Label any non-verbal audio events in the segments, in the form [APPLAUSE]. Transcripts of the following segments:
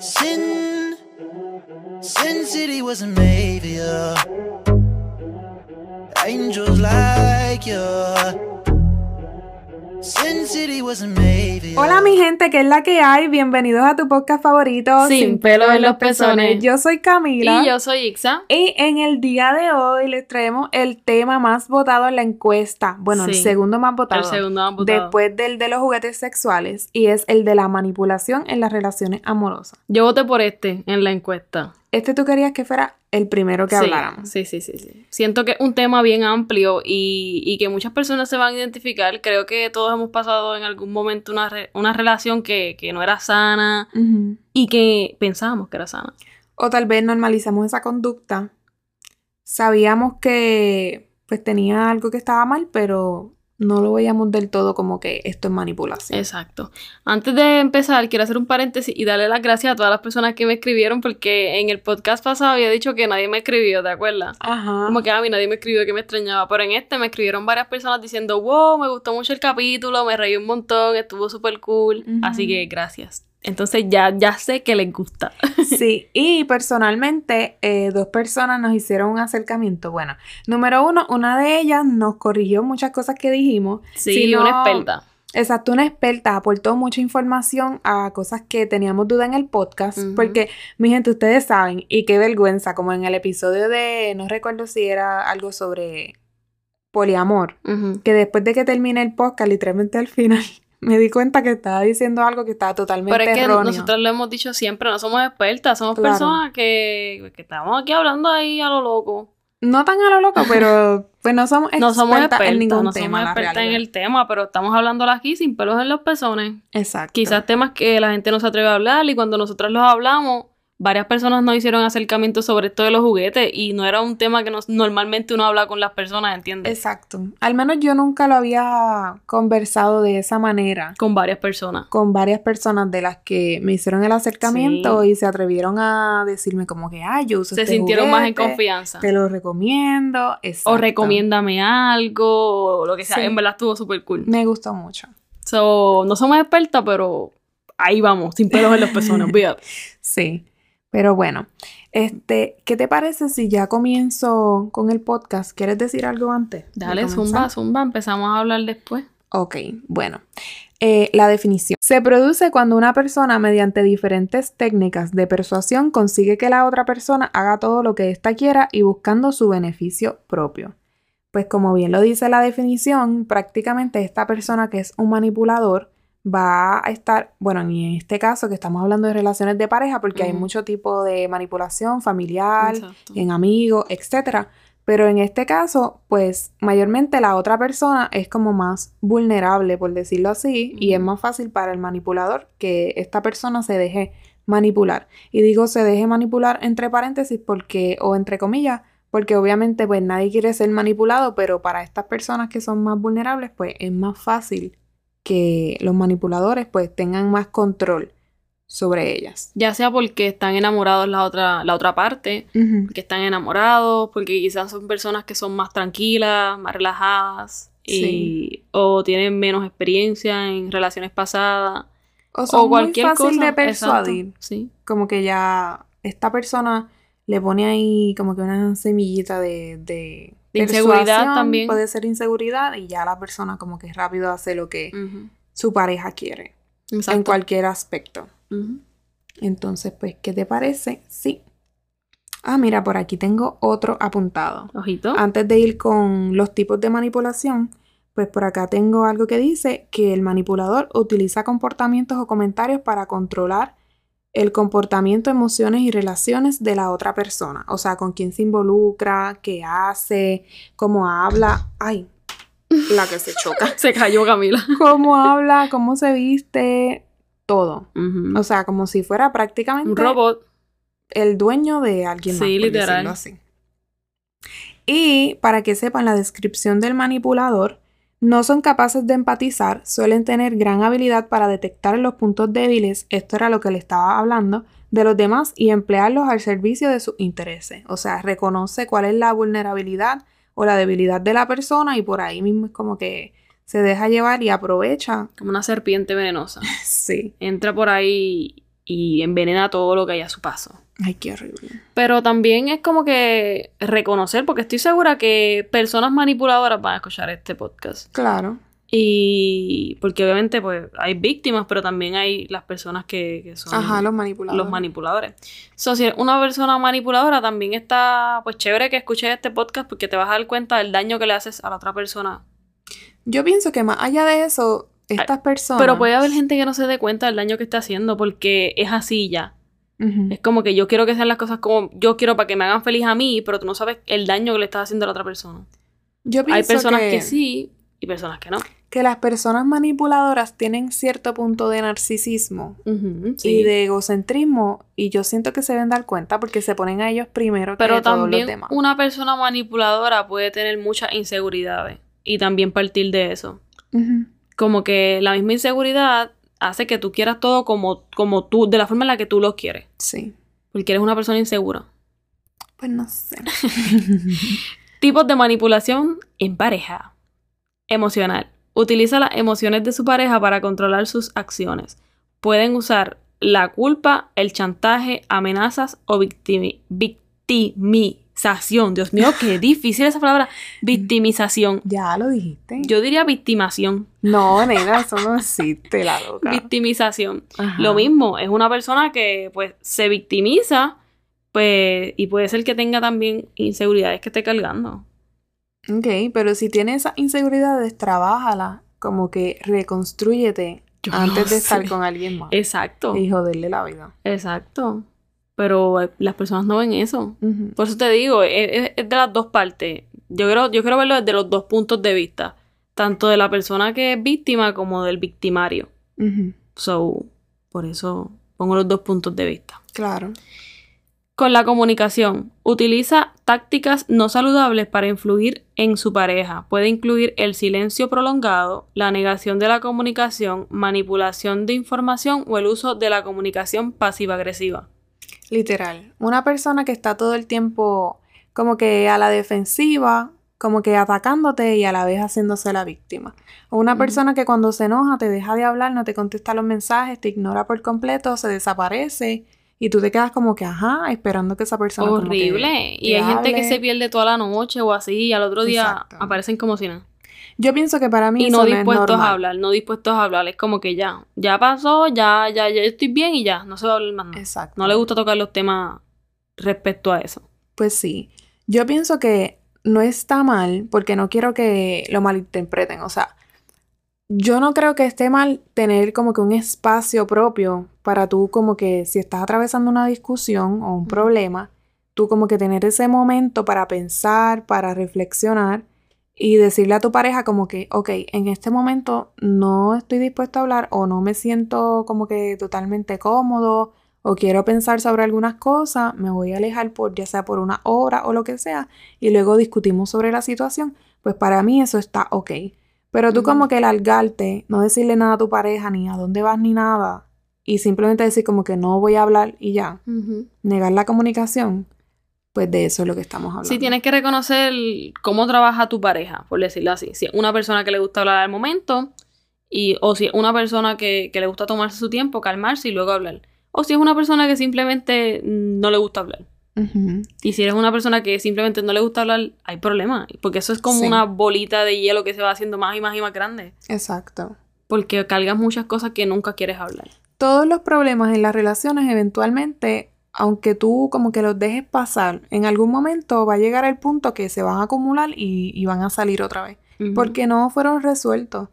Sin, Sin City wasn't made for. Angels like you. Sin Hola mi gente, ¿qué es la que hay? Bienvenidos a tu podcast favorito Sin pelo en los pezones. Yo soy Camila. Y yo soy Ixa. Y en el día de hoy les traemos el tema más votado en la encuesta. Bueno, el segundo más votado. El segundo más votado. Después del de los juguetes sexuales. Y es el de la manipulación en las relaciones amorosas. Yo voté por este en la encuesta. Este tú querías que fuera el primero que sí, habláramos. Sí, sí, sí, sí. Siento que es un tema bien amplio y, y que muchas personas se van a identificar. Creo que todos hemos pasado en algún momento una, re- una relación que, que no era sana y que pensábamos que era sana. O tal vez normalizamos esa conducta. Sabíamos que pues tenía algo que estaba mal, pero no lo veíamos del todo como que esto es manipulación. Exacto. Antes de empezar, quiero hacer un paréntesis y darle las gracias a todas las personas que me escribieron porque en el podcast pasado había dicho que nadie me escribió, ¿te acuerdas? Ajá. Como que a mí nadie me escribió que me extrañaba, pero en este me escribieron varias personas diciendo, wow, me gustó mucho el capítulo, me reí un montón, estuvo súper cool, así que gracias. Entonces ya, ya sé que les gusta. [LAUGHS] Sí, y personalmente eh, dos personas nos hicieron un acercamiento. Bueno, número uno, una de ellas nos corrigió muchas cosas que dijimos. Sí, Si no- una experta. Exacto, una experta aportó mucha información a cosas que teníamos duda en el podcast, porque mi gente, ustedes saben, y qué vergüenza, como en el episodio de, no recuerdo si era algo sobre poliamor, que después de que terminé el podcast, literalmente al final, me di cuenta que estaba diciendo algo que estaba totalmente Pero es que erróneo. nosotros lo hemos dicho siempre, no somos expertas, somos Claro. personas que, que estamos aquí hablando ahí a lo loco. No tan a lo loco, pero [LAUGHS] pues no somos expertas, No somos expertas, en ningún no tema, somos la expertas en el tema, pero estamos hablando aquí sin pelos en los pezones. Exacto. Quizás temas que la gente no se atreve a hablar y cuando nosotros los hablamos, varias personas nos hicieron acercamientos sobre esto de los juguetes y no era un tema que nos, normalmente uno habla con las personas, ¿entiendes? Exacto. Al menos yo nunca lo había conversado de esa manera. Con varias personas. con varias personas de las que me hicieron el acercamiento y se atrevieron a decirme como que, ay, yo uso Se este sintieron más en confianza. Te lo recomiendo. O Exacto. recomiéndame algo, o lo que sea. Sí. En verdad estuvo súper cool. Me gustó mucho. So, no somos expertas, pero ahí vamos, sin pelos en los pezones, [LAUGHS] olvídate. Sí. Pero bueno, este, ¿qué te parece si ya comienzo con el podcast? ¿Quieres decir algo antes? Dale, zumba, zumba, empezamos a hablar después. Ok, bueno. Eh, la definición. Se produce cuando una persona mediante diferentes técnicas de persuasión consigue que la otra persona haga todo lo que ésta quiera y buscando su beneficio propio. Pues como bien lo dice la definición, prácticamente esta persona que es un manipulador va a estar, bueno, y en este caso que estamos hablando de relaciones de pareja, porque hay mucho tipo de manipulación familiar, Exacto. en amigos, etcétera. Pero en este caso, pues mayormente la otra persona es como más vulnerable, por decirlo así, y es más fácil para el manipulador que esta persona se deje manipular. Y digo se deje manipular entre paréntesis porque, o entre comillas, porque obviamente pues nadie quiere ser manipulado, pero para estas personas que son más vulnerables, pues es más fácil que los manipuladores pues tengan más control sobre ellas. Ya sea porque están enamorados la otra, la otra parte, Ujú. porque están enamorados, porque quizás son personas que son más tranquilas, más relajadas, y, o tienen menos experiencia en relaciones pasadas, O son o cualquier muy fácil cosa. de persuadir. Exacto, sí. como que ya esta persona le pone ahí como que una semillita de, de, De inseguridad también. Puede ser inseguridad y ya la persona como que rápido hace lo que su pareja quiere en Exacto. cualquier aspecto. Entonces, pues, ¿qué te parece? Sí. Ah, mira, por aquí tengo otro apuntado. Ojito. Antes de ir con los tipos de manipulación, pues por acá tengo algo que dice que el manipulador utiliza comportamientos o comentarios para controlar el comportamiento, emociones y relaciones de la otra persona. O sea, con quién se involucra, qué hace, cómo habla. Ay, la que se choca. [LAUGHS] Se cayó Camila. Cómo habla, cómo se viste, todo. O sea, como si fuera prácticamente Un robot. el dueño de alguien. Sí, literal. así. Y para que sepan la descripción del manipulador, no son capaces de empatizar, suelen tener gran habilidad para detectar los puntos débiles, esto era lo que le estaba hablando, de los demás y emplearlos al servicio de sus intereses. O sea, reconoce cuál es la vulnerabilidad o la debilidad de la persona y por ahí mismo es como que se deja llevar y aprovecha. Como una serpiente venenosa. [LAUGHS] Sí. Entra por ahí y envenena todo lo que hay a su paso. Ay, qué horrible. Pero también es como que reconocer, porque estoy segura que personas manipuladoras van a escuchar este podcast. Claro. Y porque obviamente pues hay víctimas, pero también hay las personas que, que son Ajá, los manipuladores. los manipuladores. So, si una persona manipuladora, también está pues chévere que escuches este podcast porque te vas a dar cuenta del daño que le haces a la otra persona. Yo pienso que más allá de eso, estas personas. Pero puede haber gente que no se dé cuenta del daño que está haciendo porque es así ya. Es como que yo quiero que sean las cosas como yo quiero para que me hagan feliz a mí, pero tú no sabes el daño que le estás haciendo a la otra persona. Yo pienso Hay personas que, que sí y personas que no. que las personas manipuladoras tienen cierto punto de narcisismo y sí. de egocentrismo y yo siento que se deben dar cuenta porque se ponen a ellos primero Pero que todos los también demás. una persona manipuladora puede tener muchas inseguridades y también partir de eso. Ujú. Como que la misma inseguridad hace que tú quieras todo como, como tú, de la forma en la que tú lo quieres. Sí. Porque eres una persona insegura. Pues no sé. [LAUGHS] Tipos de manipulación en pareja. Emocional. Utiliza las emociones de su pareja para controlar sus acciones. Pueden usar la culpa, el chantaje, amenazas o victimi- victimización. Dios mío, qué [LAUGHS] difícil esa palabra. Victimización. ya lo dijiste. Yo diría victimación. No, nena, eso no existe, la loca. Victimización. Ajá. Lo mismo, es una persona que pues se victimiza pues y puede ser que tenga también inseguridades que esté cargando. Ok, pero si tienes esas inseguridades, trabájala. Como que reconstrúyete Yo antes no de [LAUGHS] estar con alguien más. Exacto. Y joderle la vida. Exacto. Pero eh, las personas no ven eso. Por eso te digo, es, es- es de las dos partes. Yo quiero, yo quiero verlo desde los dos puntos de vista. Tanto de la persona que es víctima como del victimario. So, por eso pongo los dos puntos de vista. Claro. Con la comunicación, utiliza tácticas no saludables para influir en su pareja. Puede incluir el silencio prolongado, la negación de la comunicación, manipulación de información o el uso de la comunicación pasiva-agresiva. Literal. Una persona que está todo el tiempo como que a la defensiva, como que atacándote y a la vez haciéndose la víctima. O una persona que cuando se enoja te deja de hablar, no te contesta los mensajes, te ignora por completo, se desaparece y tú te quedas como que, ajá, esperando que esa persona... como que Horrible. Y te hay gente que se pierde toda la noche o así y al otro día Exacto. aparecen como si nada. Yo pienso que para mí Y eso no no es dispuestos a hablar, no dispuestos a hablar. Es como que ya, ya pasó, ya, ya, ya estoy bien y ya, no se va a hablar más nada. Exacto. No le gusta tocar los temas respecto a eso. Pues sí. Yo pienso que no está mal porque no quiero que lo malinterpreten. O sea, yo no creo que esté mal tener como que un espacio propio para tú como que si estás atravesando una discusión o un problema, tú como que tener ese momento para pensar, para reflexionar y decirle a tu pareja como que, ok, en este momento no estoy dispuesto a hablar o no me siento como que totalmente cómodo o quiero pensar sobre algunas cosas, me voy a alejar por ya sea por una hora o lo que sea y luego discutimos sobre la situación, pues para mí eso está ok. Pero tú como que largarte, no decirle nada a tu pareja, ni a dónde vas, ni nada, y simplemente decir como que no voy a hablar y ya, negar la comunicación, pues de eso es lo que estamos hablando. Sí, tienes que reconocer cómo trabaja tu pareja, por decirlo así. Si es una persona que le gusta hablar al momento, y, o si es una persona que, que le gusta tomarse su tiempo, calmarse y luego hablar. O si es una persona que simplemente no le gusta hablar. Y si eres una persona que simplemente no le gusta hablar, hay problema. Porque eso es como Sí. una bolita de hielo que se va haciendo más y más y más grande. Exacto. Porque cargas muchas cosas que nunca quieres hablar. Todos los problemas en las relaciones eventualmente, aunque tú como que los dejes pasar, en algún momento va a llegar el punto que se van a acumular y, y van a salir otra vez, porque no fueron resueltos.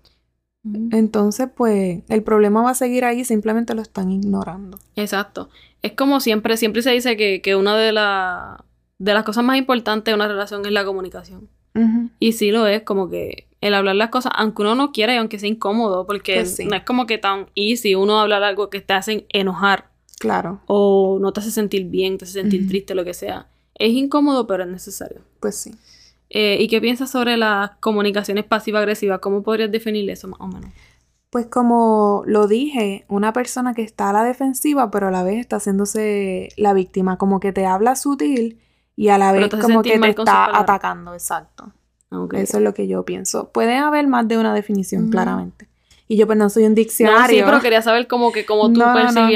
Entonces, pues, el problema va a seguir ahí, simplemente lo están ignorando. Exacto. Es como siempre, siempre se dice que, que una de, la- de las cosas más importantes de una relación es la comunicación. Y sí lo es, como que el hablar las cosas, aunque uno no quiera y aunque sea incómodo, porque Pues sí. no es como que tan easy uno hablar algo que te hacen enojar Claro, o no te hace sentir bien, te hace sentir triste, lo que sea. Es incómodo, pero es necesario. pues sí. Eh, ¿Y qué piensas sobre las comunicaciones pasiva-agresivas? ¿Cómo podrías definir eso más o menos? Pues como lo dije, una persona que está a la defensiva, pero a la vez está haciéndose la víctima, como que te habla sutil y a la vez como que te está atacando, exacto. Ok. Eso es lo que yo pienso. Puede haber más de una definición, claramente. Y yo pues no soy un No, diccionario. sí, pero quería saber como que cómo tú [LAUGHS] No, no, no.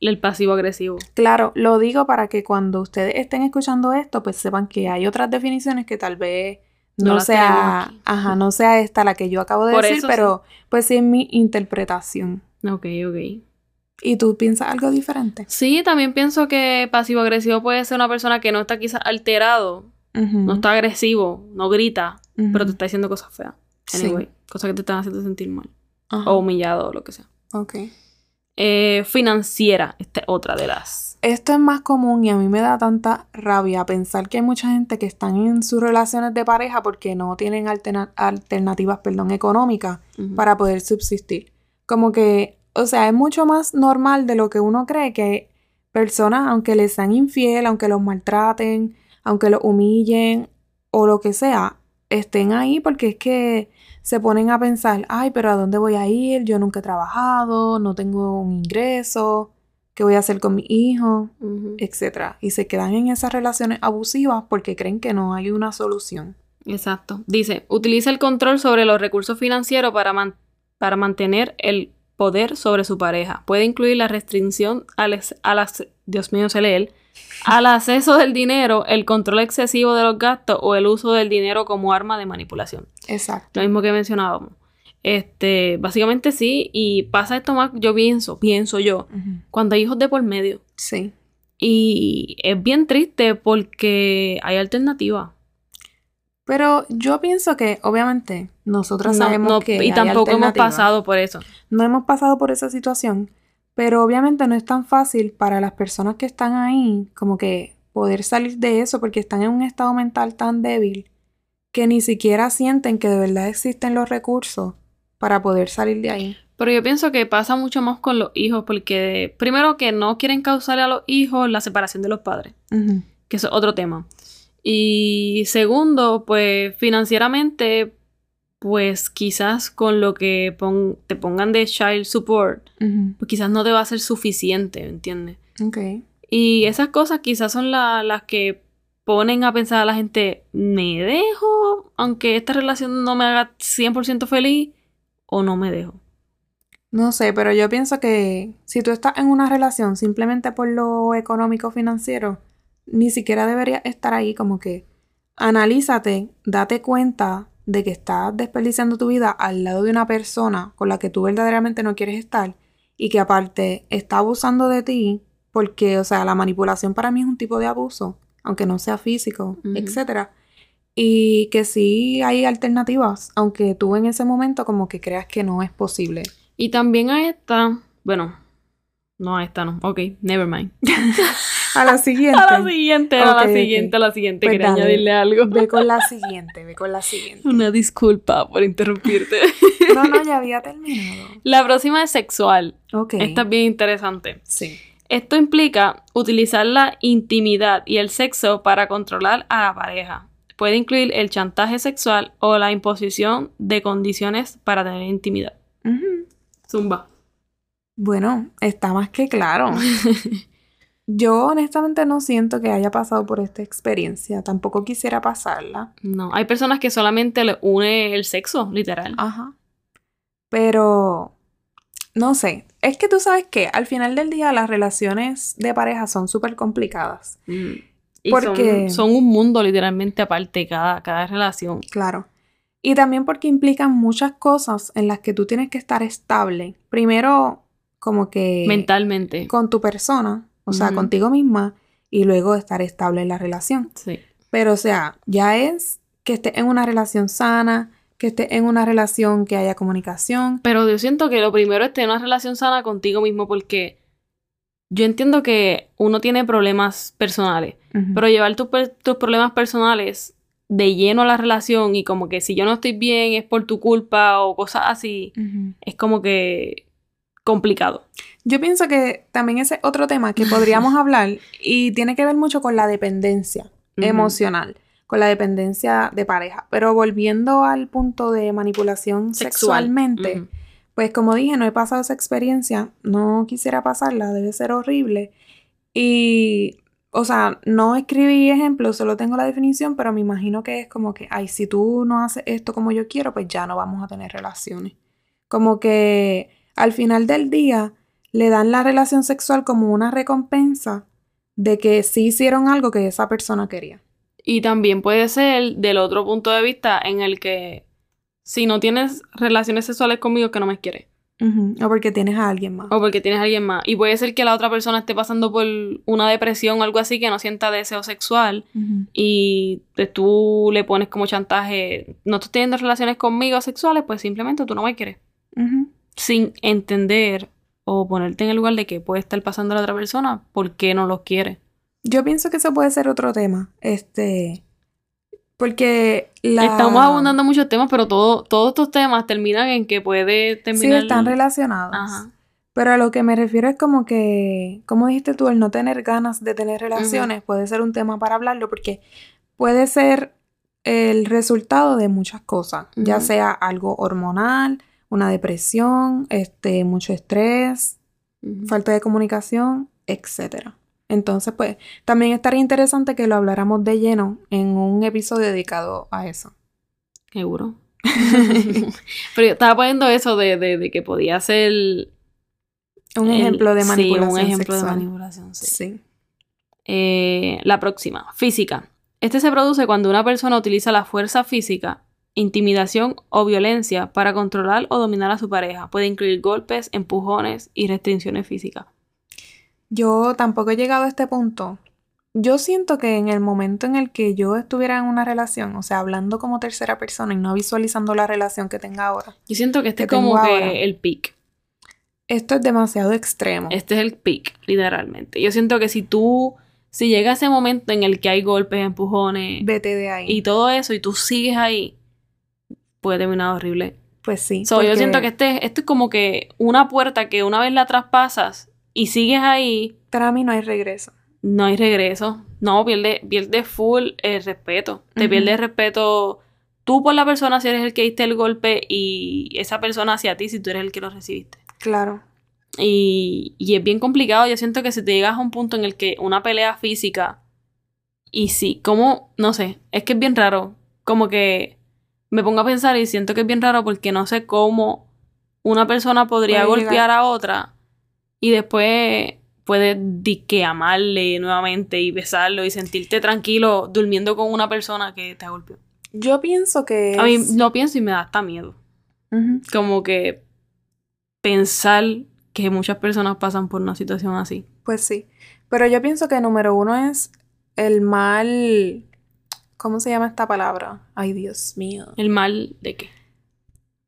El pasivo agresivo. Claro, lo digo para que cuando ustedes estén escuchando esto, pues sepan que hay otras definiciones que tal vez No sea, ajá, no sea esta la que yo acabo de Por decir, pero pues sí es mi interpretación. Ok, ok. ¿Y tú piensas algo diferente? Sí, también pienso que pasivo agresivo puede ser una persona que no está quizás alterado, no está agresivo, no grita, pero te está diciendo cosas feas. Sí. Anyway, cosas que te están haciendo sentir mal. Ajá, O humillado o lo que sea. ok. Eh, financiera, esta es otra de las. Esto es más común y a mí me da tanta rabia pensar que hay mucha gente que están en sus relaciones de pareja porque no tienen alterna- alternativas, perdón, económicas para poder subsistir. Como que, o sea, es mucho más normal de lo que uno cree que personas, aunque les sean infiel, aunque los maltraten, aunque los humillen o lo que sea, estén ahí porque es que se ponen a pensar, ay, pero ¿a dónde voy a ir? Yo nunca he trabajado, no tengo un ingreso, ¿qué voy a hacer con mi hijo? Etcétera. Y se quedan en esas relaciones abusivas porque creen que no hay una solución. Exacto. Dice, utiliza el control sobre los recursos financieros para, man- para mantener el poder sobre su pareja. Puede incluir la restricción al, al ac- Dios mío, se lee él, al acceso del dinero, el control excesivo de los gastos o el uso del dinero como arma de manipulación. Exacto. Lo mismo que mencionábamos. Este, básicamente sí, y pasa esto más, yo pienso, pienso yo, cuando hay hijos de por medio. Sí. Y es bien triste porque hay alternativas. Pero yo pienso que, obviamente, nosotros No, sabemos no, que y hay tampoco hemos pasado por eso. No hemos pasado por esa situación, pero obviamente no es tan fácil para las personas que están ahí como que poder salir de eso porque están en un estado mental tan débil que ni siquiera sienten que de verdad existen los recursos para poder salir de ahí. Pero yo pienso que pasa mucho más con los hijos, porque primero que no quieren causarle a los hijos la separación de los padres, que es otro tema. Y segundo, pues financieramente, pues quizás con lo que pon- te pongan de child support, pues quizás no te va a ser suficiente, ¿entiendes? Ok. Y esas cosas quizás son la- las que ponen a pensar a la gente, ¿me dejo? Aunque esta relación no me haga 100% feliz, o no me dejo. No sé, pero yo pienso que si tú estás en una relación simplemente por lo económico financiero, ni siquiera deberías estar ahí como que analízate, date cuenta de que estás desperdiciando tu vida al lado de una persona con la que tú verdaderamente no quieres estar y que aparte está abusando de ti porque, o sea, la manipulación para mí es un tipo de abuso, aunque no sea físico, Ujú. etcétera. Y que sí hay alternativas, aunque tú en ese momento como que creas que no es posible. Y también a esta, bueno, no a esta no, ok, never mind. [LAUGHS] [LAUGHS] A la siguiente. A la siguiente, a la siguiente, a la siguiente, Pues quería dale. añadirle algo. Ve con la [LAUGHS] siguiente, ve con la siguiente. Una disculpa por interrumpirte. [LAUGHS] No, no, ya había terminado. la próxima es sexual. Ok. Esta es bien interesante. Sí. Esto implica utilizar la intimidad y el sexo para controlar a la pareja. Puede incluir el chantaje sexual o la imposición de condiciones para tener intimidad. Zumba. Bueno, está más que claro. Yo honestamente no siento que haya pasado por esta experiencia. Tampoco quisiera pasarla. No, hay personas que solamente le une el sexo, literal. Ajá. Pero, no sé. Es que tú sabes que al final del día las relaciones de pareja son súper complicadas. Mm. Y Porque- son, son un mundo literalmente aparte cada, cada relación. Claro. Y también porque implican muchas cosas en las que tú tienes que estar estable. Primero, como que Mentalmente. con tu persona, o sea, contigo misma, y luego estar estable en la relación. Sí. Pero, o sea, ya es que estés en una relación sana, que estés en una relación que haya comunicación. Pero yo siento que lo primero es tener una relación sana contigo mismo porque yo entiendo que uno tiene problemas personales, pero llevar tu tus problemas personales de lleno a la relación y como que si yo no estoy bien es por tu culpa o cosas así, es como que complicado. Yo pienso que también ese es otro tema que podríamos [LAUGHS] hablar y tiene que ver mucho con la dependencia emocional, con la dependencia de pareja. Pero volviendo al punto de manipulación Sexual. sexualmente, pues como dije, no he pasado esa experiencia, no quisiera pasarla, debe ser horrible. Y, o sea, no escribí ejemplos, solo tengo la definición, pero me imagino que es como que, ay, si tú no haces esto como yo quiero, pues ya no vamos a tener relaciones. Como que al final del día, le dan la relación sexual como una recompensa de que sí hicieron algo que esa persona quería. Y también puede ser del otro punto de vista en el que si no tienes relaciones sexuales conmigo que no me quieres. O porque tienes a alguien más. O porque tienes a alguien más. Y puede ser que la otra persona esté pasando por una depresión o algo así que no sienta deseo sexual. Y pues tú le pones como chantaje, no estás teniendo relaciones conmigo sexuales, pues simplemente tú no me quieres. Sin entender o ponerte en el lugar de que puede estar pasando la otra persona, ¿por qué no los quiere? Yo pienso que eso puede ser otro tema. Este. Porque la. Estamos abundando muchos temas, pero todo, todos estos temas terminan en que puede Sí, terminar. están relacionados. Ajá. Pero a lo que me refiero es como que, como dijiste tú, el no tener ganas de tener relaciones puede ser un tema para hablarlo porque puede ser el resultado de muchas cosas, ya sea algo hormonal, una depresión, este, mucho estrés, falta de comunicación, etcétera. Entonces, pues, también estaría interesante que lo habláramos de lleno en un episodio dedicado a eso. Seguro. [LAUGHS] pero yo estaba poniendo eso de, de, de que podía ser. Un el- ejemplo de sí, manipulación un ejemplo de sexual. manipulación, sí. Sí. Eh, la próxima, física. Este se produce cuando una persona utiliza la fuerza física, intimidación o violencia para controlar o dominar a su pareja. Puede incluir golpes, empujones y restricciones físicas. Yo tampoco he llegado a este punto. Yo siento que en el momento en el que yo estuviera en una relación, o sea, hablando como tercera persona y no visualizando la relación que tenga ahora, Yo siento que este es como que el peak. esto es demasiado extremo. Este es el peak, literalmente. Yo siento que si tú, si llega ese momento en el que hay golpes, empujones Vete de ahí. y todo eso y tú sigues ahí, puede terminar horrible. pues sí. So, Yo siento que este, esto es como que una puerta que una vez la traspasas y sigues ahí, para mí no hay regreso. no hay regreso. No, pierde, pierde full el respeto. Te Ujú. pierde el respeto tú por la persona si eres el que diste el golpe y esa persona hacia ti si tú eres el que lo recibiste. Claro. Y, y es bien complicado. Yo siento que si te llegas a un punto en el que una pelea física y sí, como, no sé, es que es bien raro. Como que me pongo a pensar y siento que es bien raro porque no sé cómo una persona podría Puede golpear llegar. a otra y después puede disque amarle nuevamente y besarlo y sentirte tranquilo durmiendo con una persona que te golpeó. Yo pienso que A mí es- lo pienso y me da hasta miedo. Como que pensar que muchas personas pasan por una situación así. Pues sí. Pero yo pienso que número uno es el mal. ¿Cómo se llama esta palabra? Ay, Dios mío. El mal de qué.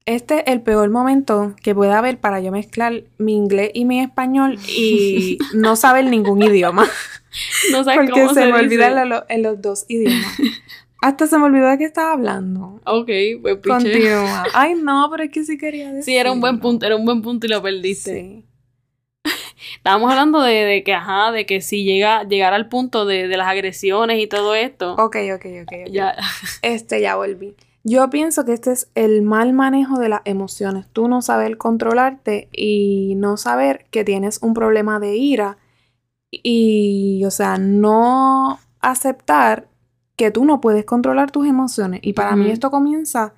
Este es el peor momento que puede haber para yo mezclar mi inglés y mi español y [LAUGHS] no saber ningún idioma. No sabes Porque cómo se, se, me olvidan en, lo- en los dos idiomas. [LAUGHS] Hasta se me olvidó de qué estaba hablando. Ok, pues. Continúa. Ay, no, pero es que sí quería decir. Sí, era un buen punto, era un buen punto y lo perdiste. Sí. Estábamos hablando de, de que, ajá, de que si llega, llegar al punto de, de las agresiones y todo esto. Ok, ok, ok. ok. Ya. Este, ya volví. Yo pienso que este es el mal manejo de las emociones. Tú no saber controlarte y no saber que tienes un problema de ira. Y, o sea, no aceptar que tú no puedes controlar tus emociones. Y para mí esto comienza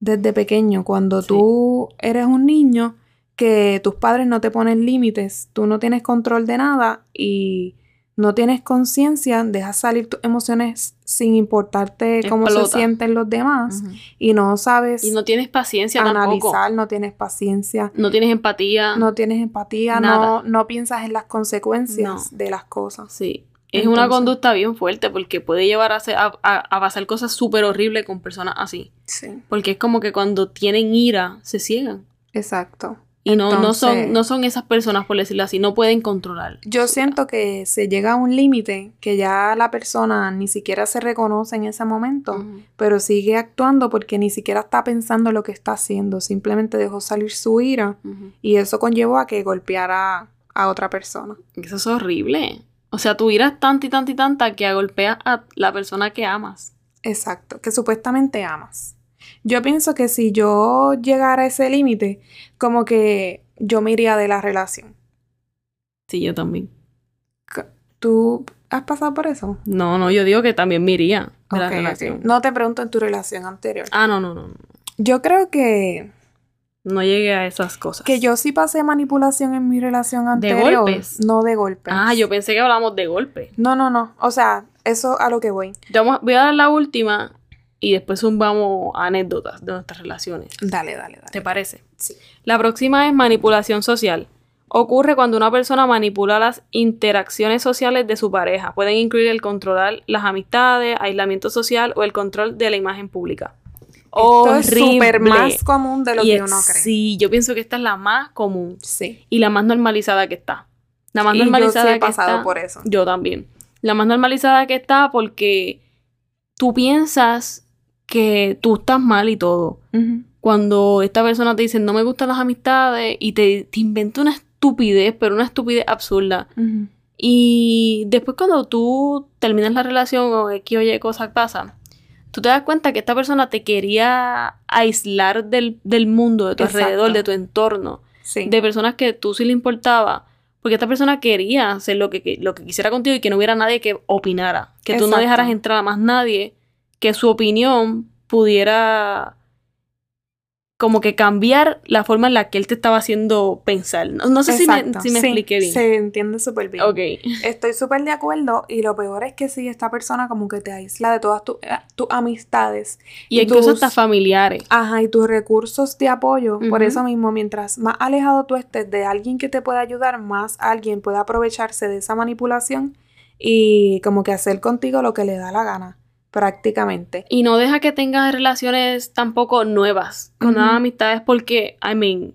desde pequeño, cuando Sí. tú eres un niño que tus padres no te ponen límites, tú no tienes control de nada y no tienes conciencia, dejas salir tus emociones sin importarte cómo se sienten los demás y no sabes Y no tienes paciencia tampoco. analizar, no tienes paciencia, No tienes empatía. no tienes empatía, no, Nada. no piensas en las consecuencias de las cosas. Sí. Es una conducta bien fuerte porque puede llevar a, hacer- a, a- a pasar cosas súper horribles con personas así. Sí, Porque es como que cuando tienen ira, se ciegan. exacto. Y no, no, son, no son esas personas, por decirlo así, no pueden controlar. Yo siento que se llega a un límite que ya la persona ni siquiera se reconoce en ese momento, pero sigue actuando porque ni siquiera está pensando lo que está haciendo, simplemente dejó salir su ira y eso conllevó a que golpeara a otra persona. Eso es horrible. O sea, tu ira es tanta y tanta y tanta que golpeas a la persona que amas. Exacto, que supuestamente amas. Yo pienso que si yo llegara a ese límite, como que yo me iría de la relación. Sí, yo también. ¿Tú has pasado por eso? No, no, yo digo que también me iría de la relación. No te pregunto en tu relación anterior. Ah, no, no, no. Yo creo que No llegué a esas cosas. Que yo sí pasé manipulación en mi relación ¿De anterior. golpes? No de golpes. Ah, yo pensé que hablábamos de golpe. No, no, no. O sea, eso a lo que voy. Yo vamos- voy a dar la última y después vamos a anécdotas de nuestras relaciones. Dale, dale, dale. ¿Te parece? Sí. La próxima es manipulación social. Ocurre cuando una persona manipula las interacciones sociales de su pareja. Pueden incluir el controlar las amistades, aislamiento social o el control de la imagen pública. Esto es súper más común de lo Y que uno cree. Sí, yo pienso que esta es la más común Sí. y la más normalizada que está. La más Y yo normalizada sí he que pasado está. por eso. Yo también. La más normalizada que está porque tú piensas que tú estás mal y todo. Cuando esta persona te dice no me gustan las amistades y te, te inventa una estupidez, pero una estupidez absurda. Y después cuando tú terminas la relación o X o Y cosas pasan, tú te das cuenta que esta persona te quería aislar del, del mundo, de tu Exacto. alrededor, de tu entorno, Sí. de personas que tú sí le importaba. Porque esta persona quería hacer lo que, que- lo que quisiera contigo y que no hubiera nadie que opinara. Que tú no Exacto. dejaras entrar a más nadie que su opinión pudiera como que cambiar la forma en la que él te estaba haciendo pensar. No, no sé si me, Exacto. si me Sí, expliqué bien. Se entiende súper bien. Ok. Estoy súper de acuerdo y lo peor es que si esta persona como que te aísla de todas tu- eh, tus amistades Y Y incluso hasta familiares. Ajá, y tus recursos de apoyo. Por eso mismo, mientras más alejado tú estés de alguien que te pueda ayudar, más alguien puede aprovecharse de esa manipulación y como que hacer contigo lo que le da la gana, prácticamente. Y no deja que tengas relaciones tampoco nuevas con nuevas amistades porque, I mean,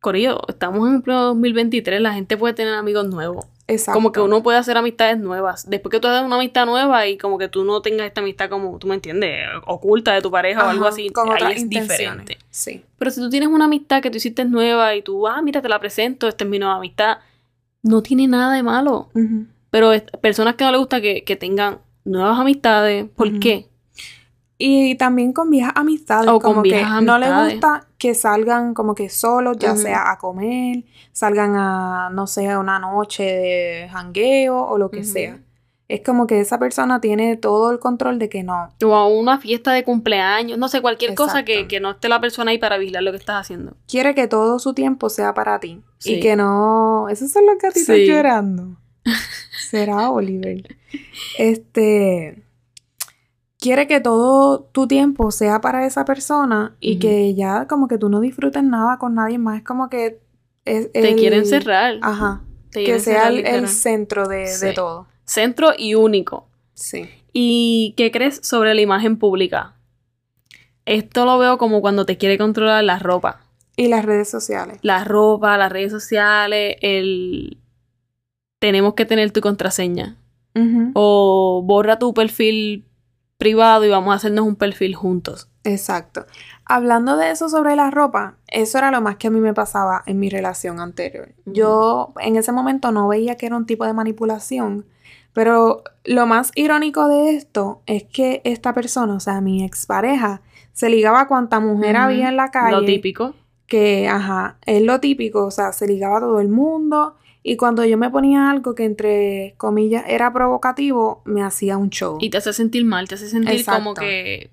Corillo, estamos en pleno 2023, la gente puede tener amigos nuevos. Exacto. Como que uno puede hacer amistades nuevas. Después que tú hagas una amistad nueva y como que tú no tengas esta amistad como, tú me entiendes, oculta de tu pareja o algo así, con ahí es diferente. Sí. Pero si tú tienes una amistad que tú hiciste nueva y tú, ah, mira, te la presento, esta es mi nueva amistad, no tiene nada de malo. Pero es- personas que no les gusta que, que tengan nuevas amistades, ¿por qué? Y también con viejas amistades, O con como viejas que no les amistades. gusta que salgan como que solos, ya sea a comer, salgan a, no sé, a una noche de jangueo o lo que sea. Es como que esa persona tiene todo el control de que no. O a una fiesta de cumpleaños, no sé, cualquier cosa que, que no esté la persona ahí para vigilar lo que estás haciendo. Quiere que todo su tiempo sea para ti. Sí. Y que no. Esos son los gatitos Sí. llorando. [LAUGHS] Será Oliver. Este. Quiere que todo tu tiempo sea para esa persona y que ya como que tú no disfrutes nada con nadie más. Es como que es Te quieren cerrar. Ajá. Te Que sea el, centro de, de todo. Centro y único. Sí. ¿Y qué crees sobre la imagen pública? Esto lo veo como cuando te quiere controlar la ropa. Y las redes sociales. La ropa, las redes sociales, el... Tenemos que tener tu contraseña. O borra tu perfil privado y vamos a hacernos un perfil juntos. Exacto. Hablando de eso sobre la ropa, eso era lo más que a mí me pasaba en mi relación anterior. Yo en ese momento no veía que era un tipo de manipulación, pero lo más irónico de esto es que esta persona, o sea, mi expareja, se ligaba a cuanta mujer había en la calle. Lo típico. Que, ajá, es lo típico, o sea, se ligaba a todo el mundo. Y cuando yo me ponía algo que entre comillas era provocativo, me hacía un show. Y te hace sentir mal, te hace sentir como que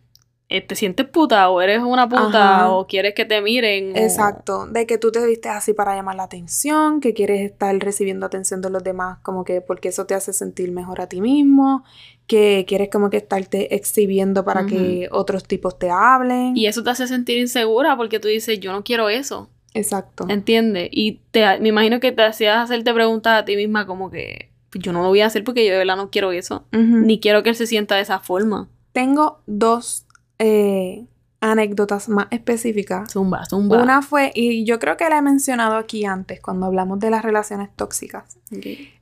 eh, te sientes puta o eres una puta Ajá. o quieres que te miren. o- Exacto, de que tú te vistes así para llamar la atención, que quieres estar recibiendo atención de los demás, como que porque eso te hace sentir mejor a ti mismo, que quieres como que estarte exhibiendo para que otros tipos te hablen. Y eso te hace sentir insegura porque tú dices, yo no quiero eso. Exacto. ¿Entiendes? Y te, me imagino que te hacías hacerte preguntas a ti misma como que "Pues yo no lo voy a hacer porque yo de verdad no quiero eso. Ni quiero que él se sienta de esa forma. Tengo dos eh, anécdotas más específicas. Zumba, zumba. Una fue, y yo creo que la he mencionado aquí antes, cuando hablamos de las relaciones tóxicas.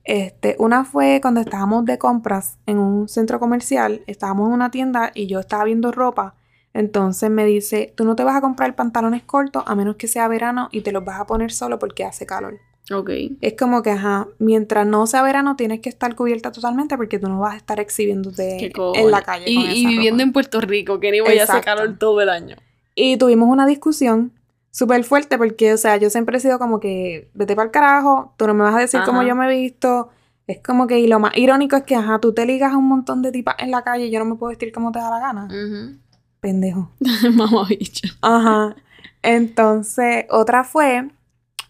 Este, una fue cuando estábamos de compras en un centro comercial, estábamos en una tienda y yo estaba viendo ropa. Entonces me dice, tú no te vas a comprar pantalones cortos a menos que sea verano y te los vas a poner solo porque hace calor. Ok. Es como que, ajá, mientras no sea verano tienes que estar cubierta totalmente porque tú no vas a estar exhibiéndote en la calle. Y, con y esa viviendo ropa. en Puerto Rico, que ni voy a hacer Exacto. calor todo el año. Y tuvimos una discusión súper fuerte porque, o sea, yo siempre he sido como que, vete para el carajo, tú no me vas a decir cómo yo me he visto. Es como que, y lo más irónico es que, ajá, tú te ligas a un montón de tipas en la calle y yo no me puedo vestir como te da la gana. Ujú. Pendejo. [LAUGHS] Mamá bicha. Ajá. Entonces, otra fue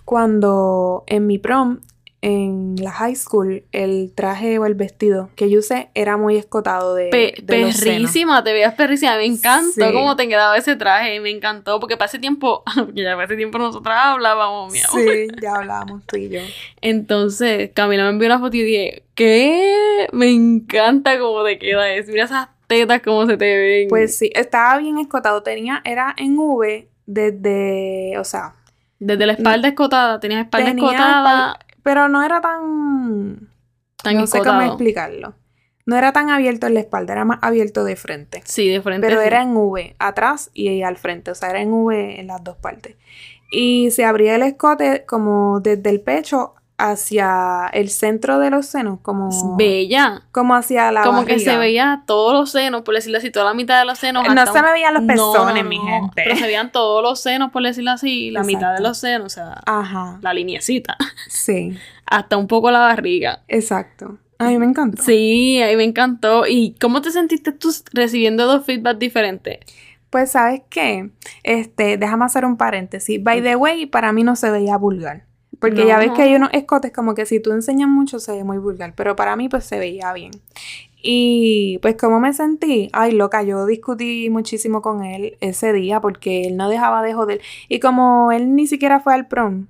cuando en mi prom, en la high school, el traje o el vestido que yo usé era muy escotado de, Pe- de los senos. perrísima, te veías perrísima. Me encantó Sí. cómo te quedaba ese traje. Me encantó porque para ese tiempo, [LAUGHS] ya para ese tiempo nosotras hablábamos, mi amor. Sí, ya hablábamos tú y yo. Entonces, Camila me envió una foto y dije, ¿qué? Me encanta cómo te queda eso. Mira esas tetas cómo se te ven. Pues sí, estaba bien escotado. Tenía, era en V desde, o sea, Desde la espalda escotada, tenías espalda tenía escotada, espal- pero no era tan, tan no sé cómo explicarlo. No era tan abierto en la espalda, era más abierto de frente. Sí, de frente. Pero sí. era en V, atrás y al frente, o sea, era en V en las dos partes. Y se abría el escote como desde el pecho hacia el centro de los senos, como, Bella. como hacia la Como que se veía todos los senos, por decirlo así, toda la mitad de los senos. No se un- me veían los pezones, no, mi gente. Pero se veían todos los senos, por decirlo así, la mitad de los senos, o sea, Ajá, la lineecita. sí, Hasta un poco la barriga. exacto. A mí me encantó. Sí, a mí me encantó. ¿Y cómo te sentiste tú recibiendo dos feedbacks diferentes? Pues, ¿sabes qué? Este, déjame hacer un paréntesis. By the way, para mí no se veía vulgar. Porque ya ves que hay unos escotes como que si tú enseñas mucho se ve muy vulgar. Pero para mí, pues se veía bien. Y pues, ¿cómo me sentí? Ay, loca, yo discutí muchísimo con él ese día porque él no dejaba de joder. Y como él ni siquiera fue al prom,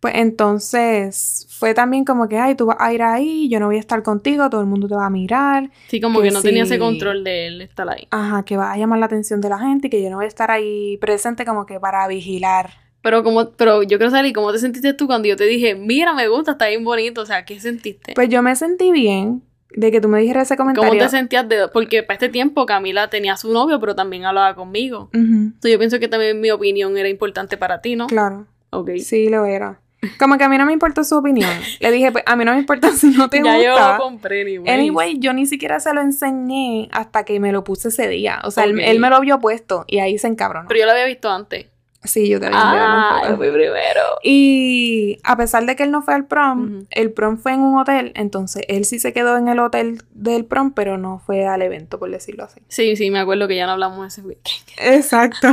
pues entonces fue también como que, ay, tú vas a ir ahí, yo no voy a estar contigo, todo el mundo te va a mirar. Sí, como Que que no tenía ese control de él estar ahí. Ajá, que va a llamar la atención de la gente y que yo no voy a estar ahí presente como que para vigilar. Pero como, pero yo quiero saber, ¿cómo te sentiste tú cuando yo te dije, mira, me gusta, está bien bonito? O sea, ¿qué sentiste? Pues yo me sentí bien de que tú me dijeras ese ¿Cómo comentario. te sentías de Porque para este tiempo Camila tenía su novio, pero también hablaba conmigo. Entonces yo pienso que también mi opinión era importante para ti, ¿no? Claro, Ok. sí lo era. Como que a mí no me importó su opinión. Le dije, pues a mí no me importa si no te [LAUGHS] ya yo gusta. lo compré, anyway. Anyway, yo ni siquiera se lo enseñé hasta que me lo puse ese día. O sea, él me lo vio puesto y ahí se encabronó. Pero yo lo había visto antes. Sí, yo una Ah, yo fui primero. Y a pesar de que él no fue al prom, el prom fue en un hotel, entonces él sí se quedó en el hotel del prom, pero no fue al evento, por decirlo así. Sí, sí, me acuerdo que ya no hablamos ese weekend. Exacto.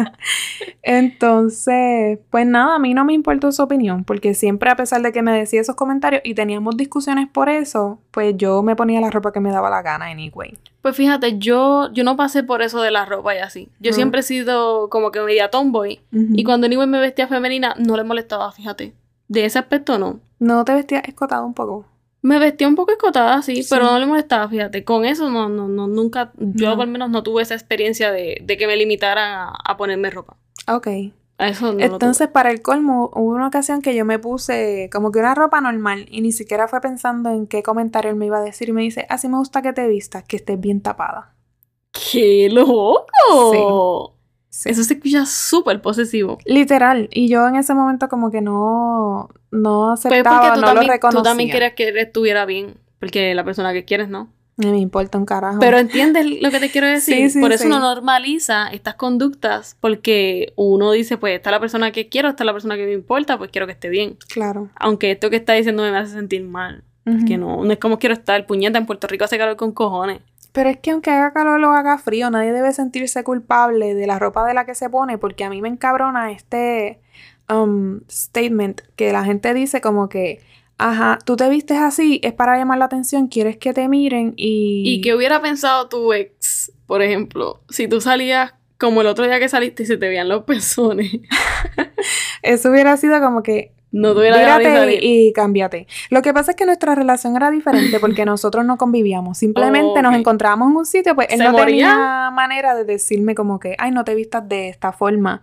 [LAUGHS] entonces, pues nada, a mí no me importó su opinión, porque siempre a pesar de que me decía esos comentarios y teníamos discusiones por eso, pues yo me ponía la ropa que me daba la gana anyway. Pues fíjate, yo, yo no pasé por eso de la ropa y así. Yo siempre he sido como que media tomboy. Ujú. Y cuando anyway me vestía femenina, no le molestaba, fíjate. De ese aspecto no. ¿No te vestías escotado un poco? Me vestía un poco escotada, sí, Sí. pero no le molestaba, fíjate. Con eso no, no, no, nunca, yo No. al menos no tuve esa experiencia de, de que me limitaran a, a ponerme ropa. Ok. Eso no Entonces, para el colmo, hubo una ocasión que yo me puse como que una ropa normal y ni siquiera fue pensando en qué comentario él me iba a decir. Y me dice, así me gusta que te vistas, que estés bien tapada. ¡Qué loco! Sí. Eso se escucha súper posesivo. Literal. Y yo en ese momento como que no, no Pues aceptaba, porque tú, no también, lo reconocía. tú también querías que estuviera bien. Porque la persona que quieres, ¿no? No me importa un carajo. Pero entiendes lo que te quiero [LAUGHS] decir. Sí, sí, Por eso sí. uno normaliza estas conductas porque uno dice, pues esta es la persona que quiero, esta es la persona que me importa, pues quiero que esté bien. Claro. Aunque esto que está diciendo me hace sentir mal. Que no, no es como quiero estar. Puñeta, en Puerto Rico hace calor con cojones. Pero es que aunque haga calor o haga frío, nadie debe sentirse culpable de la ropa de la que se pone, porque a mí me encabrona este um, statement que la gente dice como que, ajá, tú te vistes así, es para llamar la atención, quieres que te miren y... ¿Y qué hubiera pensado tu ex, por ejemplo, si tú salías como el otro día que saliste y se te veían los pezones? [LAUGHS] Eso hubiera sido como que... No salir. y, y cámbiate. Lo que pasa es que nuestra relación era diferente porque nosotros no convivíamos. Simplemente Oh, nos encontrábamos en un sitio, pues él ¿Se no moría? tenía manera de decirme como que, ay, no te vistas de esta forma.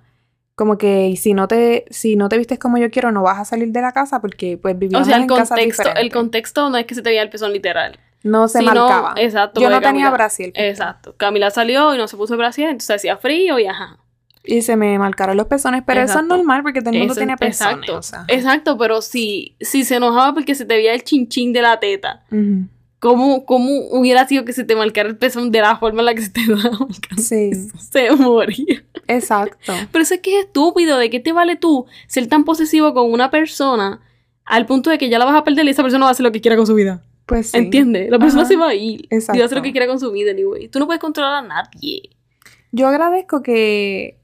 Como que si no te, si no te vistes como yo quiero, no vas a salir de la casa porque pues O vivíamos sea, el en casas contexto, el diferentes. contexto no es que se te veía el pezón literal. No se sino- marcaba. exacto, yo no tenía brasil. Exacto. Camila salió y no se puso brasier, entonces hacía frío y ajá. Y se me marcaron los pezones, pero eso es normal porque todo el mundo Eso- tiene pezones. exacto, o sea. exacto, pero si, si se enojaba porque se te veía el chinchín de la teta, Ujú. ¿Cómo, ¿cómo hubiera sido que se te marcara el pezón de la forma en la que se te [LAUGHS] daba? Sí, Se moría. exacto. Pero eso es que es estúpido. ¿De qué te vale tú ser tan posesivo con una persona al punto de que ya la vas a perder y esa persona va a hacer lo que quiera con su vida? Pues sí. ¿Entiendes? La persona Ajá. se va a ir y va a hacer Exacto. lo que quiera con su vida, anyway. Tú no puedes controlar a nadie. Yo agradezco que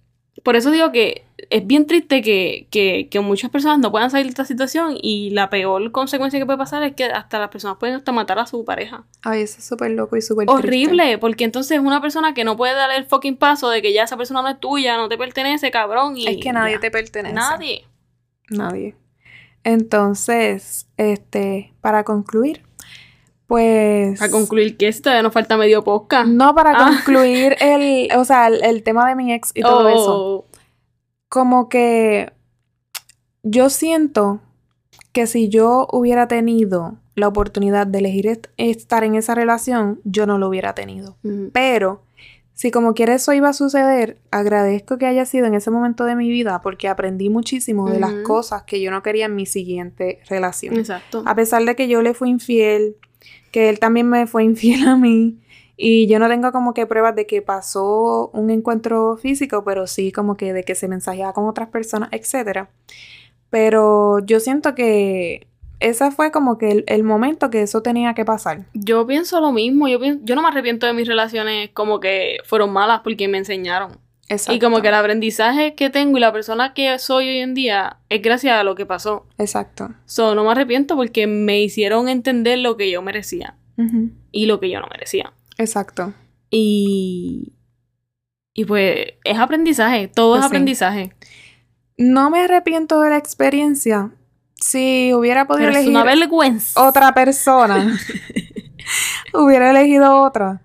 por eso digo que es bien triste que, que, que muchas personas no puedan salir de esta situación y la peor consecuencia que puede pasar es que hasta las personas pueden hasta matar a su pareja. Ay, eso es súper loco y súper triste. Horrible, porque entonces es una persona que no puede dar el fucking paso de que ya esa persona no es tuya, no te pertenece, cabrón. Y Es que nadie ya. te pertenece. Nadie. Nadie. Entonces, este, para concluir, pues... A concluir que todavía nos falta medio podcast. No, para Ah. concluir el, o sea, el, el tema de mi ex y todo eso. Como que yo siento que si yo hubiera tenido la oportunidad de elegir est- estar en esa relación, yo no lo hubiera tenido. mm, Pero si como quiera eso iba a suceder, agradezco que haya sido en ese momento de mi vida porque aprendí muchísimo de las cosas que yo no quería en mi siguiente relación. Exacto. A pesar de que yo le fui infiel, que él también me fue [LAUGHS] infiel a mí, y yo no tengo como que pruebas de que pasó un encuentro físico, pero sí como que de que se mensajeaba con otras personas, etc. Pero yo siento que ese fue como que el, el momento que eso tenía que pasar. Yo pienso lo mismo. Yo, pienso, yo no me arrepiento de mis relaciones como que fueron malas porque me enseñaron. Exacto. Y como que el aprendizaje que tengo y la persona que soy hoy en día es gracias a lo que pasó. Exacto. So, no me arrepiento porque me hicieron entender lo que yo merecía y lo que yo no merecía. Exacto. Y. Y pues es aprendizaje, todo Pues es sí. aprendizaje. No me arrepiento de la experiencia. Si hubiera podido Pero elegir vergüenza. otra persona, [LAUGHS] hubiera elegido otra.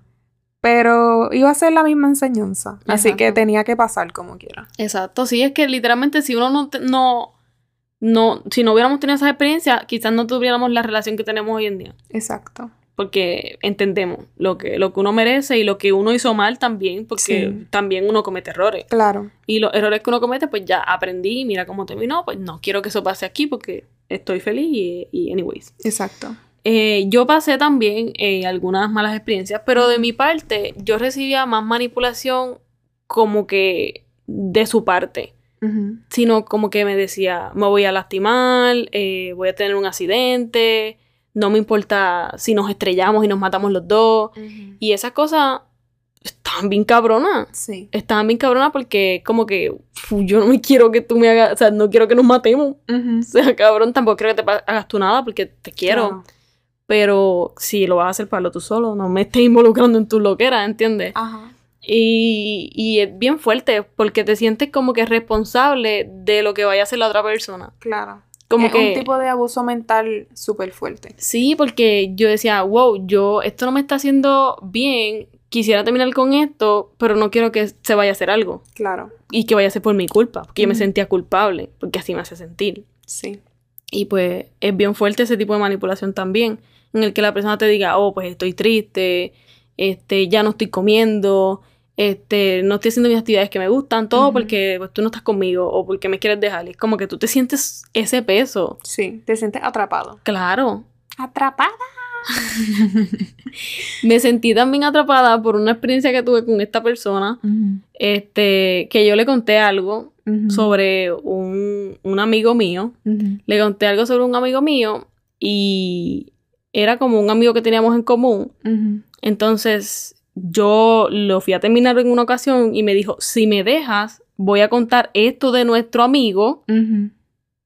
Pero iba a ser la misma enseñanza. Así que tenía que pasar como quiera. Exacto, sí, es que literalmente si uno no, te- no, no, si no hubiéramos tenido esa experiencia, quizás no tuviéramos la relación que tenemos hoy en día. Exacto. Porque entendemos lo que, lo que uno merece y lo que uno hizo mal también, porque Sí. también uno comete errores. Claro. Y los errores que uno comete, pues ya aprendí, mira cómo terminó, pues no quiero que eso pase aquí porque estoy feliz y, y anyways. Exacto. Eh, yo pasé también eh, algunas malas experiencias, pero de mi parte yo recibía más manipulación como que de su parte, sino como que me decía, me voy a lastimar, eh, voy a tener un accidente, no me importa si nos estrellamos y nos matamos los dos. Y esas cosas estaban bien cabronas. Sí. Estaban bien cabronas porque como que yo no me quiero que tú me hagas, o sea, no quiero que nos matemos. O sea, cabrón, tampoco quiero que te hagas tú nada porque te quiero. Claro. Pero si lo vas a hacer para lo tú solo, no me estés involucrando en tu loquera, ¿entiendes? Ajá. Y, y es bien fuerte porque te sientes como que responsable de lo que vaya a hacer la otra persona. Claro. Como es que... un tipo de abuso mental súper fuerte. Sí, porque yo decía, wow, yo, esto no me está haciendo bien, quisiera terminar con esto, pero no quiero que se vaya a hacer algo. Claro. Y que vaya a ser por mi culpa, porque yo me sentía culpable, porque así me hace sentir. Sí. Y pues es bien fuerte ese tipo de manipulación también, en el que la persona te diga, oh, pues estoy triste, este, ya no estoy comiendo, este, no estoy haciendo mis actividades que me gustan, todo porque pues, tú no estás conmigo o porque me quieres dejar. Es como que tú te sientes ese peso. Sí. Te sientes atrapado. Claro. ¿Atrapada? [LAUGHS] Me sentí también atrapada por una experiencia que tuve con esta persona, este, que yo le conté algo sobre un, un amigo mío. Le conté algo sobre un amigo mío y era como un amigo que teníamos en común. Entonces yo lo fui a terminar en una ocasión y me dijo, si me dejas, voy a contar esto de nuestro amigo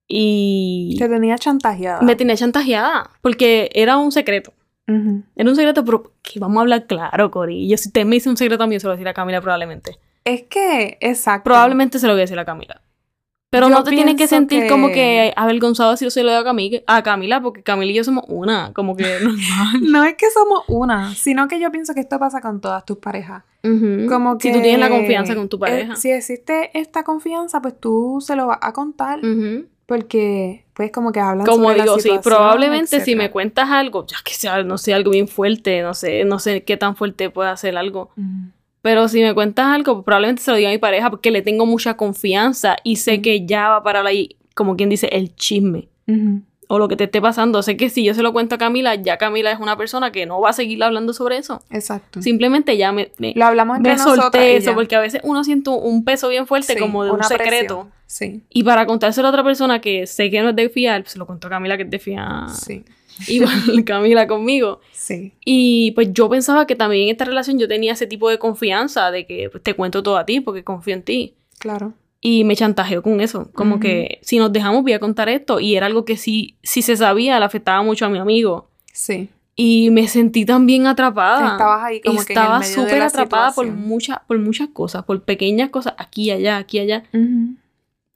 y Te tenía chantajeada. me tenía chantajeada porque era un secreto. Era un secreto, pero que vamos a hablar claro, Corillo. Si usted me dice un secreto a mí, yo se lo voy a decir a Camila probablemente. Es que, exacto. Probablemente se lo voy a decir a Camila. Pero Yo no te tienes que sentir que- como que avergonzado si yo se lo doy a Camila, a Camila, porque Camila y yo somos una, como que [LAUGHS] normal. No es que somos una, sino que yo pienso que esto pasa con todas tus parejas. Ujú. Como que Si tú tienes la confianza con tu eh, pareja. si existe esta confianza, pues tú se lo vas a contar Ujú. porque pues como que hablan Como sobre la digo, sí, situación, probablemente si me cuentas algo, ya que sea, no sé, algo bien fuerte, no sé, no sé qué tan fuerte puede hacer algo. Ujú. Pero si me cuentas algo, pues probablemente se lo diga a mi pareja porque le tengo mucha confianza y sé que ya va para ahí, como quien dice, el chisme. O lo que te esté pasando. Sé que si yo se lo cuento a Camila, ya Camila es una persona que no va a seguir hablando sobre eso. Exacto. Simplemente ya me, me, Lo hablamos entre me solté eso, porque a veces uno siente un peso bien fuerte Sí, como de un secreto. presión. Sí, Y para contárselo a otra persona que sé que no es de fiar, pues se lo contó a Camila que es de fiar. sí, [LAUGHS] Igual Camila conmigo. sí. Y pues yo pensaba que también en esta relación yo tenía ese tipo de confianza de que pues, te cuento todo a ti porque confío en ti. Claro. Y me chantajeó con eso. Como que si nos dejamos voy a contar esto. Y era algo que sí, si se sabía, le afectaba mucho a mi amigo. Sí. Y me sentí también atrapada. Estabas ahí como que Estaba súper atrapada por muchas, por muchas cosas, por pequeñas cosas, aquí allá, aquí allá, Ujú.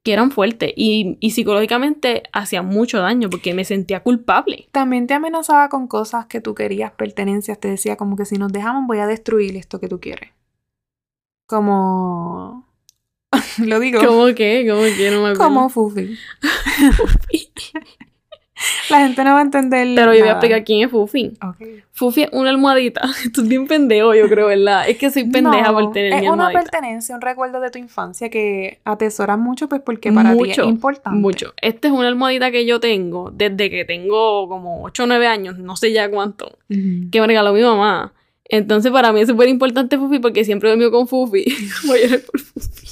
Que eran fuertes. Y, y psicológicamente hacían mucho daño porque me sentía culpable. También te amenazaba con cosas que tú querías, pertenencias. Te decía como que si nos dejamos voy a destruir esto que tú quieres. Como... [LAUGHS] Lo digo. ¿Cómo que? ¿Cómo que? No me acuerdo. Como Fufi. [LAUGHS] [LAUGHS] La gente no va a entender Pero yo voy a explicar quién es Fufi. Ok. Fufi es una almohadita. [LAUGHS] Esto es bien pendejo, yo creo, ¿verdad? Es que soy pendeja No, por tener es mi una almohadita. pertenencia, un recuerdo de tu infancia que atesoras mucho pues porque para ti es importante. Mucho. Esta es una almohadita que yo tengo desde que tengo como 8 o 9 años, no sé ya cuánto, que me regaló mi mamá. Entonces para mí es súper importante Fufi porque siempre dormido con Fufi. [LAUGHS] Voy a llorar por Fufi.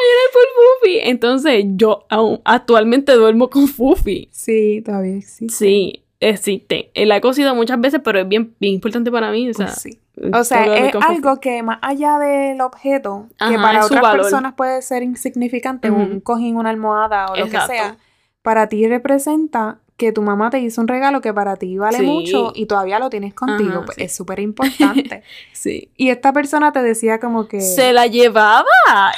Llorar por Fufi. Entonces yo aún actualmente duermo con Fufi. Sí, todavía existe. Sí, existe. Eh, La he cosido muchas veces, pero es bien, bien importante para mí. O sea, Pues sí. tengo O sea, es algo que más allá del objeto, que para otras valor. personas puede ser insignificante, un cojín, una almohada o lo Exacto. que sea, para ti representa que tu mamá te hizo un regalo que para ti vale Sí. mucho y todavía lo tienes contigo. Ajá, pues sí. Es súper importante. [LAUGHS] Sí. y esta persona te decía como que... Se la llevaba.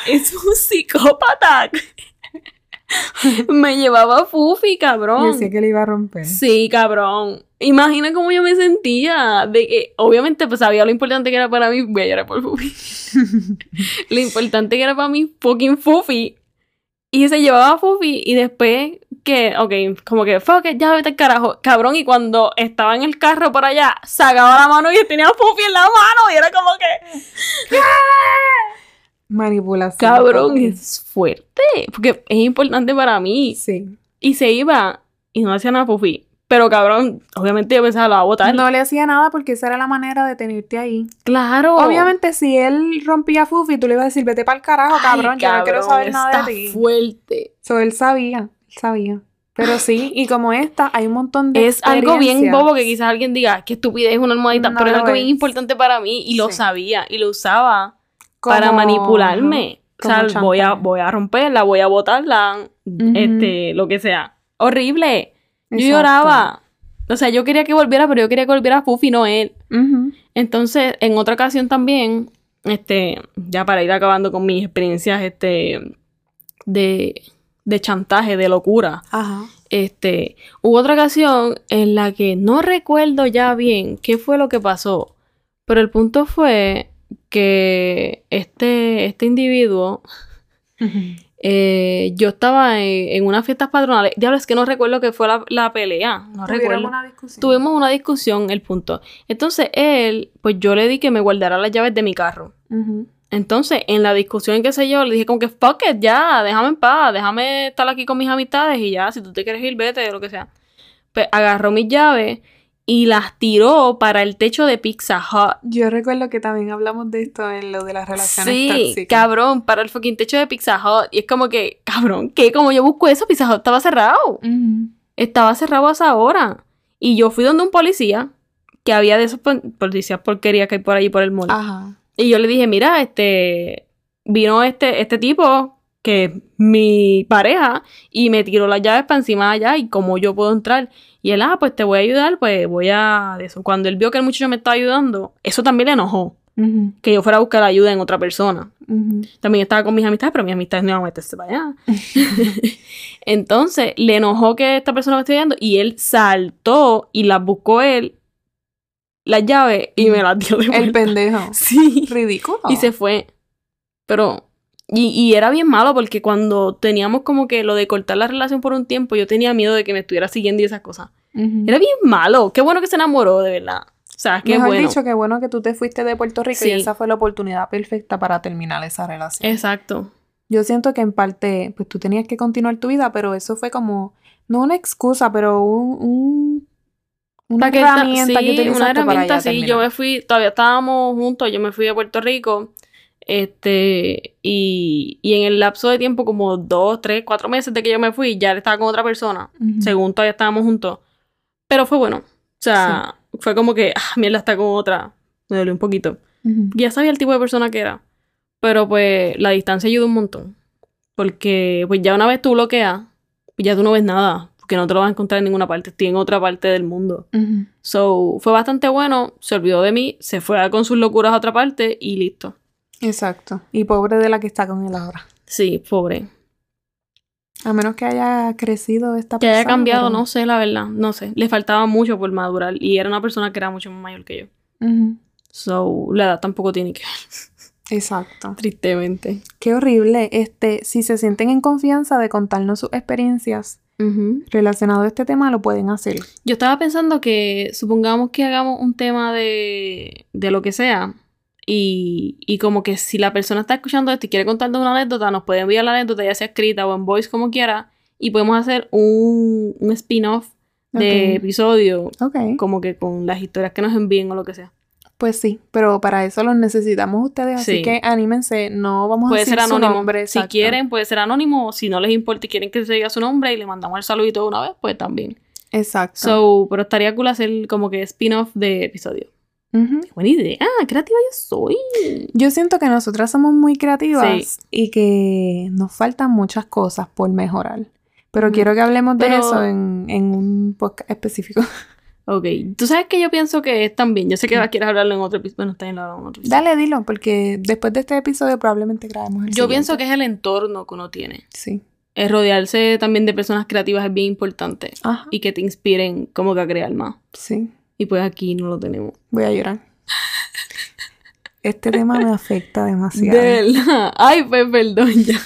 Es un psicópata. [LAUGHS] Me llevaba Fufi, cabrón. Decía que le iba a romper. Sí, cabrón. Imagina cómo yo me sentía. De que, obviamente, pues sabía lo importante que era para mí. Voy a llorar por Fufi. [LAUGHS] lo importante que era para mí, fucking Fufi. Y se llevaba a Fufi y después que, ok, como que, fuck it, ya vete al carajo. Cabrón, y cuando estaba en el carro por allá, sacaba la mano y tenía a Fufi en la mano. Y era como que, [LAUGHS] Manipulación. cabrón, es fuerte. Porque es importante para mí. Sí. Y se iba y no hacía nada Fufi. Pero cabrón, obviamente yo pensaba, la a botar. No le hacía nada porque esa era la manera de tenerte ahí. Claro. Obviamente, si él rompía a Fufi, tú le ibas a decir, vete para el carajo, Ay, cabrón, yo no quiero cabrón, saber nada de ti. fuerte. So, él sabía, sabía. Pero sí, y como esta, hay un montón de Es algo bien bobo que quizás alguien diga, qué estupidez es una almohadita, No pero es algo bien importante para mí y lo Sí. sabía y lo usaba para manipularme. como o sea, voy a, voy a romperla, voy a botarla, este, lo que sea. Horrible. Yo lloraba. O sea, yo quería que volviera, pero yo quería que volviera Fufi, no él. Entonces, en otra ocasión también, este, ya para ir acabando con mis experiencias, este, de, de chantaje, de locura, Ajá. este, hubo otra ocasión en la que no recuerdo ya bien qué fue lo que pasó, pero el punto fue que este, este individuo, eh, yo estaba en, en unas fiestas patronales, diablo, es que no recuerdo que fue la, la pelea, no recuerdo. una discusión. Tuvimos una discusión, el punto. Entonces él, pues yo le di que me guardara las llaves de mi carro. Ujú. Entonces, en la discusión, qué sé yo, le dije como que fuck it, ya, déjame en paz, déjame estar aquí con mis amistades y ya, si tú te quieres ir, vete, lo que sea. Pues agarró mis llaves y las tiró para el techo de Pizza Hut. Yo recuerdo que también hablamos de esto en lo de las relaciones Sí, tóxicas. cabrón, para el fucking techo de Pizza Hut. Y es como que, cabrón, ¿qué? Como yo busco eso, Pizza Hut estaba cerrado. Ujú. Estaba cerrado a esa hora. Y yo fui donde un policía, que había de esos pol- policías porquería que hay por allí por el mall. Ajá. Y yo le dije, mira, este, vino este, este tipo, que es mi pareja, y me tiró las llaves para encima de allá, y cómo yo puedo entrar. Y él, ah, pues te voy a ayudar, pues voy a... eso. Cuando él vio que el muchacho me estaba ayudando, eso también le enojó, que yo fuera a buscar ayuda en otra persona. También estaba con mis amistades, pero mis amistades no iban a meterse para allá. [LAUGHS] Entonces, le enojó que esta persona me esté ayudando, y él saltó y las buscó él, las llaves, y me las dio de vuelta. El pendejo. [LAUGHS] Sí. Ridículo. Y se fue. Pero. Y, y era bien malo porque cuando teníamos como que lo de cortar la relación por un tiempo, yo tenía miedo de que me estuviera siguiendo y esas cosas. Era bien malo. Qué bueno que se enamoró, de verdad. O sea, qué Mejor bueno. dicho, qué bueno que tú te fuiste de Puerto Rico Sí. y esa fue la oportunidad perfecta para terminar esa relación. Exacto. Yo siento que en parte, pues tú tenías que continuar tu vida, pero eso fue como, no una excusa, pero un, un- una herramienta que sí, utilizaste una herramienta, para sí. Yo me fui, todavía estábamos juntos, yo me fui a Puerto Rico. Este, y, y en el lapso de tiempo, como dos, tres, cuatro meses de que yo me fui, ya estaba con otra persona. Según todavía estábamos juntos. Pero fue bueno. O sea, fue como que, ah, mierda, está con otra. Me dolió un poquito. Ujú. Ya sabía el tipo de persona que era. Pero pues la distancia ayuda un montón. Porque pues ya una vez tú bloqueas, ya tú no ves nada. Porque no te lo vas a encontrar en ninguna parte. Estoy en otra parte del mundo. So, fue bastante bueno. Se olvidó de mí. Se fue con sus locuras a otra parte y listo. Exacto. Y pobre de la que está con él ahora. Sí, pobre. A menos que haya crecido esta Que persona. haya cambiado, pero- no sé, la verdad. No sé. Le faltaba mucho por madurar. Y era una persona que era mucho más mayor que yo. So, la edad tampoco tiene que ver. Exacto. Tristemente. Qué horrible. Este, si se sienten en confianza de contarnos sus experiencias relacionadas a este tema, lo pueden hacer. Yo estaba pensando que supongamos que hagamos un tema de, de lo que sea y, y como que si la persona está escuchando esto y quiere contarnos una anécdota, nos puede enviar la anécdota ya sea escrita o en voice como quiera y podemos hacer un, un spin-off de episodio como que con las historias que nos envíen o lo que sea. Pues sí, pero para eso los necesitamos ustedes, así Sí. que anímense, no vamos a decir ser su nombre. si quieren, puede ser anónimo. o Si no les importa y quieren que se diga su nombre y le mandamos el saludito de una vez, pues también. Exacto. So, pero estaría cool hacer como que spin-off de episodio. Ujú. Buena idea, creativa yo soy. Yo siento que nosotras somos muy creativas Sí. y que nos faltan muchas cosas por mejorar. Pero quiero que hablemos de Pero- eso en, en un podcast específico. [LAUGHS] Ok, tú sabes que yo pienso que es también. Yo sé que quieres hablarlo en otro episodio. Bueno, está en otro episodio. Dale, dilo, porque después de este episodio probablemente grabemos el Yo pienso que es el entorno que uno tiene. Sí. El rodearse también de personas creativas es bien importante. Ajá. Y que te inspiren como que a crear más. Sí. Y pues aquí no lo tenemos. Voy a llorar. Este tema me afecta demasiado. De verdad. Ay, pues perdón ya.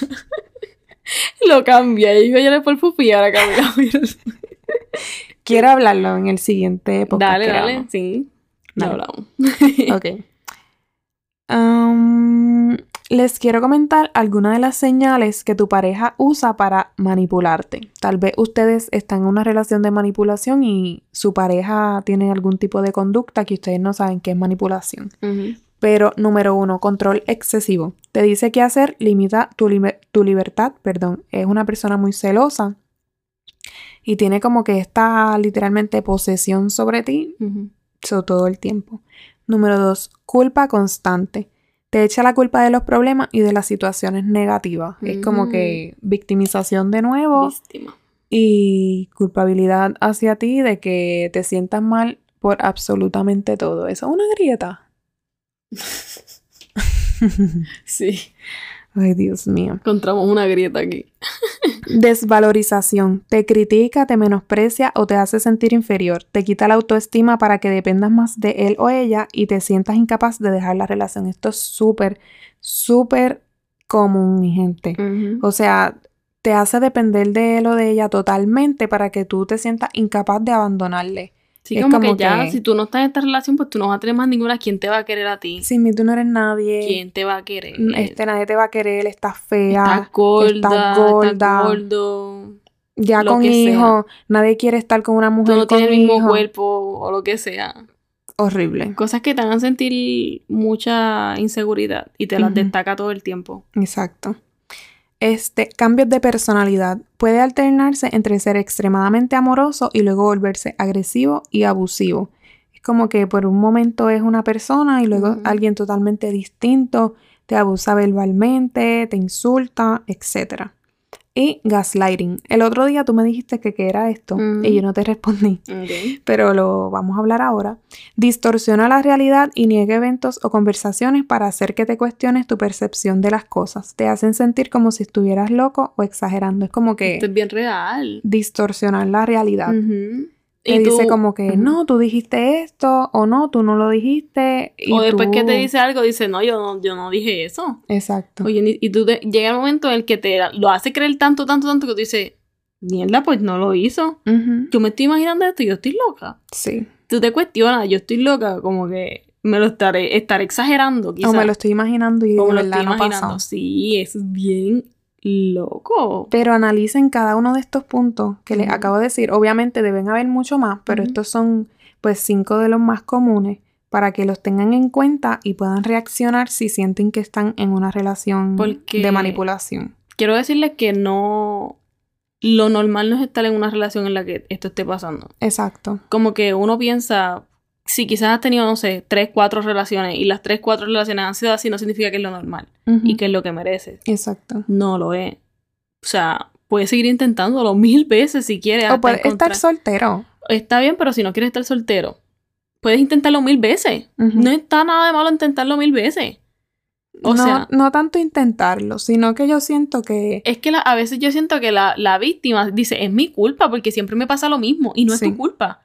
[LAUGHS] lo cambia. Y yo lloré por Fufi y ahora cambió. [LAUGHS] [LAUGHS] Quiero hablarlo en el siguiente podcast. dale, dale. hagamos. Sí. Lo hablamos. [LAUGHS] Ok. Am, les quiero comentar algunas de las señales que tu pareja usa para manipularte. Tal vez ustedes están en una relación de manipulación y su pareja tiene algún tipo de conducta que ustedes no saben qué es manipulación. Pero número uno, control excesivo. Te dice qué hacer, limita tu, liber- tu libertad, perdón. Es una persona muy celosa y tiene como que esta literalmente posesión sobre ti todo el tiempo. Número dos, culpa constante. Te echa la culpa de los problemas y de las situaciones negativas. Es como que victimización de nuevo Víctima. y culpabilidad hacia ti de que te sientas mal por absolutamente todo. Eso es una grieta. [LAUGHS] Sí. Ay, Dios mío. Encontramos una grieta aquí. [LAUGHS] Desvalorización. Te critica, te menosprecia o te hace sentir inferior. Te quita la autoestima para que dependas más de él o ella y te sientas incapaz de dejar la relación. Esto es súper, súper común, mi gente. O sea, te hace depender de él o de ella totalmente para que tú te sientas incapaz de abandonarle. Sí, Es como, como que ya, que- si tú no estás en esta relación, pues tú no vas a tener más ninguna. ¿Quién te va a querer a ti? Sin mí tú no eres nadie. ¿Quién te va a querer? Este, nadie te va a querer, estás fea. estás gorda, estás gordo. ya con hijos, nadie quiere estar con una Tú mujer no con tienes el mismo cuerpo o lo que sea. Horrible. Cosas que te hagan sentir mucha inseguridad y te las destaca todo el tiempo. Exacto. Este, cambios de personalidad. Puede alternarse entre ser extremadamente amoroso y luego volverse agresivo y abusivo. Es como que por un momento es una persona y luego alguien totalmente distinto, te abusa verbalmente, te insulta, etc. Y gaslighting. El otro día tú me dijiste que qué era esto y yo no te respondí. Pero lo vamos a hablar ahora, distorsiona la realidad y niega eventos o conversaciones para hacer que te cuestiones tu percepción de las cosas. Te hacen sentir como si estuvieras loco o exagerando. Es como que Esto es bien real. distorsionar la realidad. Te Y dice como que no, tú dijiste esto o no, tú no lo dijiste. Y o después que te dice algo, dice, no, yo no, yo no dije eso. Exacto. Oye, y tú te- llega el momento en el que te lo hace creer tanto, tanto, tanto que tú dices, mierda, pues no lo hizo. Yo me estoy imaginando esto y yo estoy loca. Sí. Tú te cuestionas, yo estoy loca, como que me lo estaré, estaré exagerando, quizás. O me lo estoy imaginando y O me lo verdad estoy no imaginando. pasó. Sí, eso es bien loco. Pero analicen cada uno de estos puntos que les acabo de decir. Obviamente deben haber mucho más, pero estos son pues cinco de los más comunes para que los tengan en cuenta y puedan reaccionar si sienten que están en una relación Porque- de manipulación. Quiero decirles que no... Lo normal no es estar en una relación en la que esto esté pasando. Exacto. Como que uno piensa, si quizás has tenido, no sé, tres, cuatro relaciones y las tres, cuatro relaciones han sido así, no significa que es lo normal y que es lo que mereces. Exacto. No lo es. O sea, puedes seguir intentándolo [LAUGHS] mil veces si quieres. O puedes encontrar- estar soltero. Está bien, pero si no quieres estar soltero, puedes intentarlo mil veces. No está nada de malo intentarlo mil veces. O no, sea, no tanto intentarlo, sino que yo siento que... es que la- a veces yo siento que la, la víctima dice, es mi culpa porque siempre me pasa lo mismo y no es tu culpa.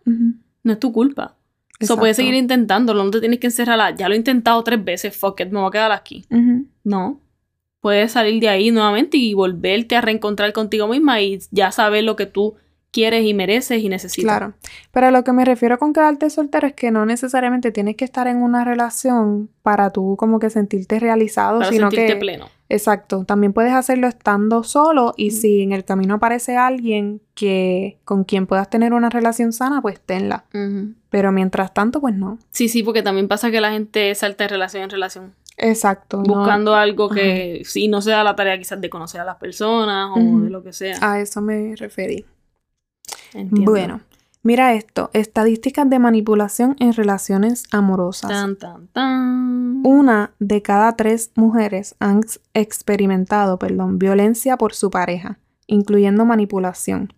No es tu culpa. Eso Exacto. puedes seguir intentándolo, no te tienes que encerrar. a, Ya lo he intentado tres veces, fuck it, me voy a quedar aquí. No. Puedes salir de ahí nuevamente y volverte a reencontrar contigo misma y ya saber lo que tú quieres y mereces y necesitas. Claro. Pero a lo que me refiero con quedarte soltero es que no necesariamente tienes que estar en una relación para tú como que sentirte realizado, Para sino sentirte que... pleno. Exacto. También puedes hacerlo estando solo y si en el camino aparece alguien que con quien puedas tener una relación sana, pues tenla. Pero mientras tanto, pues no. Sí, sí, porque también pasa que la gente salta de relación en relación. Exacto. no- Buscando algo que sí no sea la tarea quizás de conocer a las personas o de lo que sea. A eso me referí. Entiendo. Bueno, mira esto. Estadísticas de manipulación en relaciones amorosas. Tan, tan, tan. Una de cada tres mujeres han ex- experimentado, perdón, violencia por su pareja, incluyendo manipulación.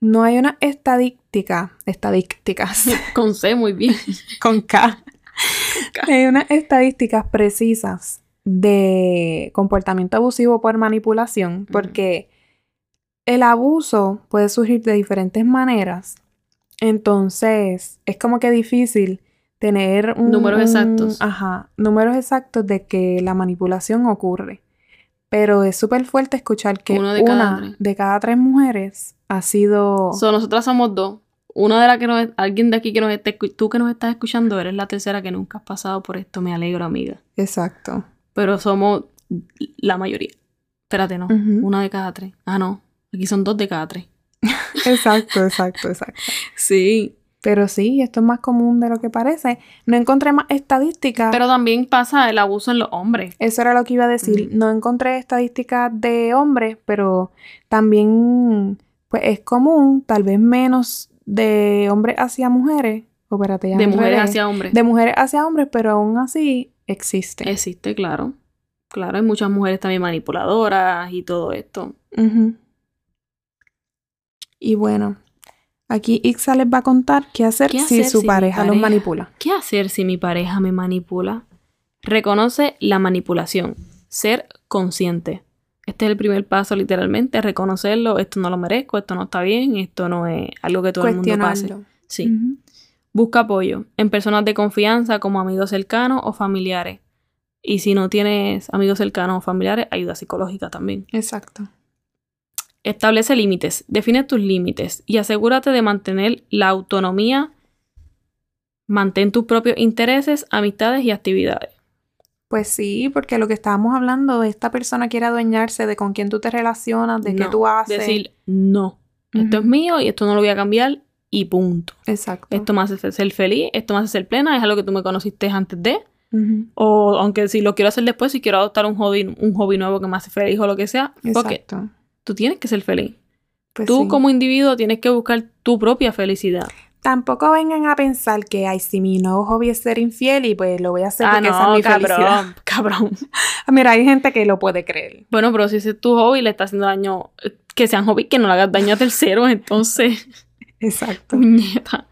No hay una estadística, estadísticas [LAUGHS] Con C, muy bien. con K. Hay unas estadísticas precisas de comportamiento abusivo por manipulación, porque el abuso puede surgir de diferentes maneras. Entonces, es como que difícil tener un, Números un- exactos. Ajá, números exactos de que la manipulación ocurre. Pero es súper fuerte escuchar que Uno una de cada tres. de cada tres mujeres ha sido... So, nosotras somos dos. Una de las que nos... Alguien de aquí que nos esté... Tú que nos estás escuchando eres la tercera que nunca has pasado por esto. Me alegro, amiga. Exacto. Pero somos la mayoría. Espérate, no. Una de cada tres. Ah, no. Aquí son dos de cada tres. [LAUGHS] Exacto, exacto, exacto. Sí. Pero sí, esto es más común de lo que parece. No encontré más estadísticas. Pero también pasa el abuso en los hombres. Eso era lo que iba a decir. Ujú. No encontré estadísticas de hombres, pero también pues es común, tal vez menos de hombres hacia mujeres. O espérate, ya De mujeres hacia hombres. De mujeres hacia hombres, pero aún así existe. Existe, claro. Claro, hay muchas mujeres también manipuladoras y todo esto. Ujú. Y bueno, aquí Ixa les va a contar qué hacer, ¿Qué si su si mi pareja los pareja- manipula. ¿Qué hacer si mi pareja me manipula? Reconoce la manipulación. Ser consciente. Este es el primer paso, literalmente, reconocerlo. Esto no lo merezco, esto no está bien, esto no es algo que todo el mundo pase. Cuestionarlo. Sí. Busca apoyo en personas de confianza como amigos cercanos o familiares. Y si no tienes amigos cercanos o familiares, ayuda psicológica también. Exacto. Establece límites, define tus límites y asegúrate de mantener la autonomía. Mantén tus propios intereses, amistades y actividades. Pues sí, porque lo que estábamos hablando, esta persona quiere adueñarse de con quién tú te relacionas, de qué tú haces. Decir, no, esto es mío y esto no lo voy a cambiar y punto. Exacto. Esto me hace ser feliz, esto me hace ser plena, es algo que tú me conociste antes de. O aunque si lo quiero hacer después, si quiero adoptar un hobby, un hobby nuevo que me hace feliz o lo que sea, it. Tú tienes que ser feliz. Pues tú sí. como individuo tienes que buscar tu propia felicidad. Tampoco vengan a pensar que, ay, si mi nuevo hobby es ser infiel y pues lo voy a hacer ah, porque esa es no, mi felicidad. cabrón, [LAUGHS] cabrón. Mira, hay gente que lo puede creer. Bueno, pero si ese es tu hobby y le está haciendo daño, eh, que sean hobby, que no le hagas daño a terceros, entonces, [LAUGHS] Exacto. puñeta.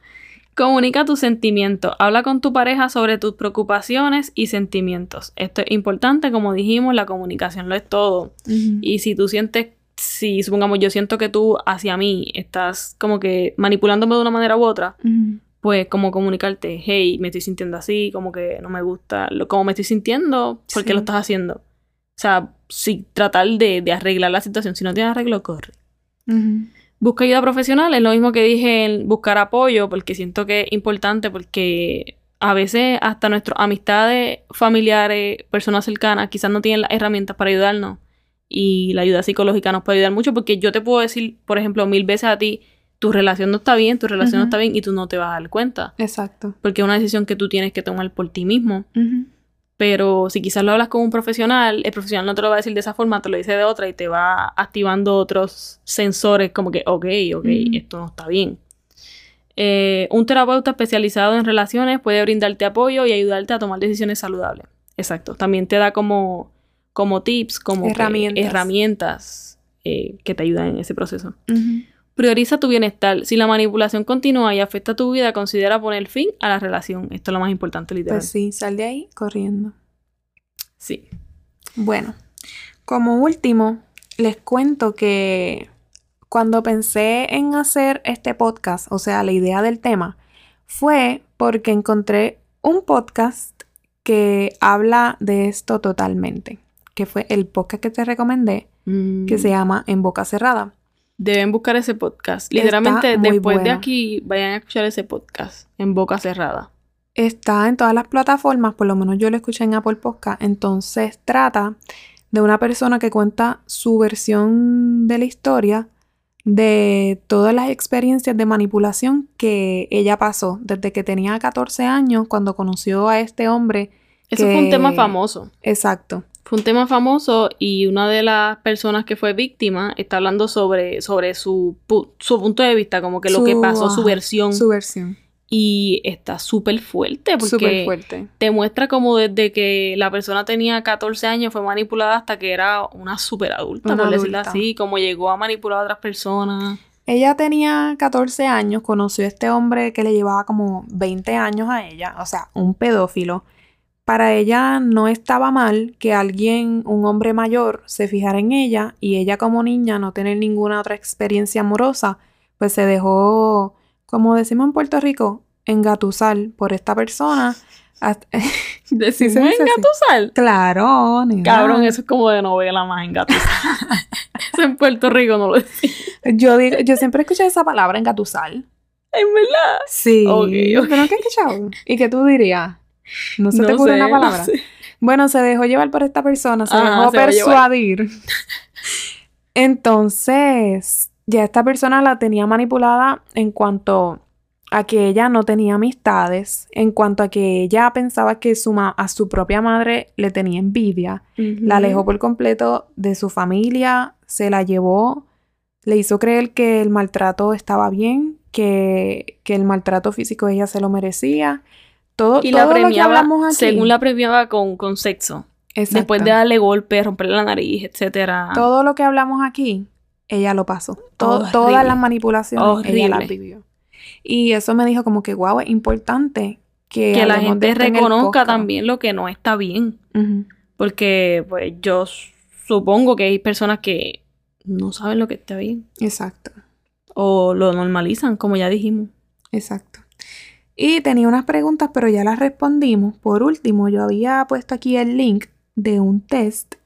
Comunica tus sentimientos. Habla con tu pareja sobre tus preocupaciones y sentimientos. Esto es importante, como dijimos, la comunicación lo es todo. Y si tú sientes, si supongamos yo siento que tú hacia mí estás como que manipulándome de una manera u otra, pues como comunicarte, hey, me estoy sintiendo así, como que no me gusta, lo, como me estoy sintiendo, ¿por qué Sí. lo estás haciendo? O sea, si tratar de, de arreglar la situación, si no tienes arreglo, corre. Busca ayuda profesional, es lo mismo que dije en buscar apoyo, porque siento que es importante, porque a veces hasta nuestras amistades, familiares, personas cercanas, quizás no tienen las herramientas para ayudarnos. Y la ayuda psicológica nos puede ayudar mucho, porque yo te puedo decir, por ejemplo, mil veces a ti, tu relación no está bien, tu relación no está bien, y tú no te vas a dar cuenta Exacto. porque es una decisión que tú tienes que tomar por ti mismo. Pero si quizás lo hablas con un profesional, el profesional no te lo va a decir de esa forma, te lo dice de otra y te va activando otros sensores como que, ok, ok, esto no está bien. Eh, un terapeuta especializado en relaciones puede brindarte apoyo y ayudarte a tomar decisiones saludables. Exacto. También te da como, como tips, como que- Herramientas. herramientas eh, que te ayudan en ese proceso. Prioriza tu bienestar. Si la manipulación continúa y afecta tu vida, considera poner fin a la relación. Esto es lo más importante, literal. Pues sí, sal de ahí corriendo. sí. Bueno, como último, les cuento que cuando pensé en hacer este podcast, o sea, la idea del tema, fue porque encontré un podcast que habla de esto totalmente, que fue el podcast que te recomendé, que se llama En Boca Cerrada. Deben buscar ese podcast. Literalmente, después de aquí, vayan a escuchar ese podcast en boca cerrada. Está en todas las plataformas, por lo menos yo lo escuché en Apple Podcast. Entonces trata de una persona que cuenta su versión de la historia de todas las experiencias de manipulación que ella pasó desde que tenía 14 años cuando conoció a este hombre. Eso que- fue un tema famoso. Exacto. Fue un tema famoso y una de las personas que fue víctima está hablando sobre, sobre su, pu- su punto de vista, como que lo que pasó, su versión. Su versión. Y está súper fuerte porque Súper fuerte. te muestra como desde que la persona tenía 14 años fue manipulada hasta que era una súper adulta, Una por decirlo adulta. así, como llegó a manipular a otras personas. Ella tenía 14 años, conoció a este hombre que le llevaba como 20 años a ella, o sea, un pedófilo. Para ella no estaba mal que alguien, un hombre mayor, se fijara en ella y ella como niña no tener ninguna otra experiencia amorosa, pues se dejó, como decimos en Puerto Rico, engatusar por esta persona. [LAUGHS] Decimos engatusar. claro, nena. Cabrón, eso es como de novela más engatusar. [LAUGHS] eso en Puerto Rico no lo decimos. Yo, digo, yo siempre escuché esa palabra, engatusar. En verdad. Sí. Ok, ok. ¿Pero qué he escuchado? ¿Y qué tú dirías? ¿No se te ocurre sé, una no palabra? sé. Bueno, se dejó llevar por esta persona, se Ajá, dejó se persuadir. [LAUGHS] Entonces, ya esta persona la tenía manipulada en cuanto a que ella no tenía amistades, en cuanto a que ella pensaba que su ma- a su propia madre le tenía envidia, la alejó por completo de su familia, se la llevó, le hizo creer que el maltrato estaba bien, que, que el maltrato físico ella se lo merecía. Todo, Y todo la premiaba, aquí. según la premiaba con, con sexo. Después Exacto. de darle golpes, romperle la nariz, etcétera. Todo lo que hablamos aquí, ella lo pasó. Horrible. Todas las manipulaciones, ella las vivió. Y eso me dijo como que, wow, es importante que, que la gente reconozca podcast". también lo que no está bien. Porque, pues, yo supongo que hay personas que no saben lo que está bien. Exacto, O lo normalizan, como ya dijimos. exacto. Y tenía unas preguntas, pero ya las respondimos. Por último, yo había puesto aquí el link de un test.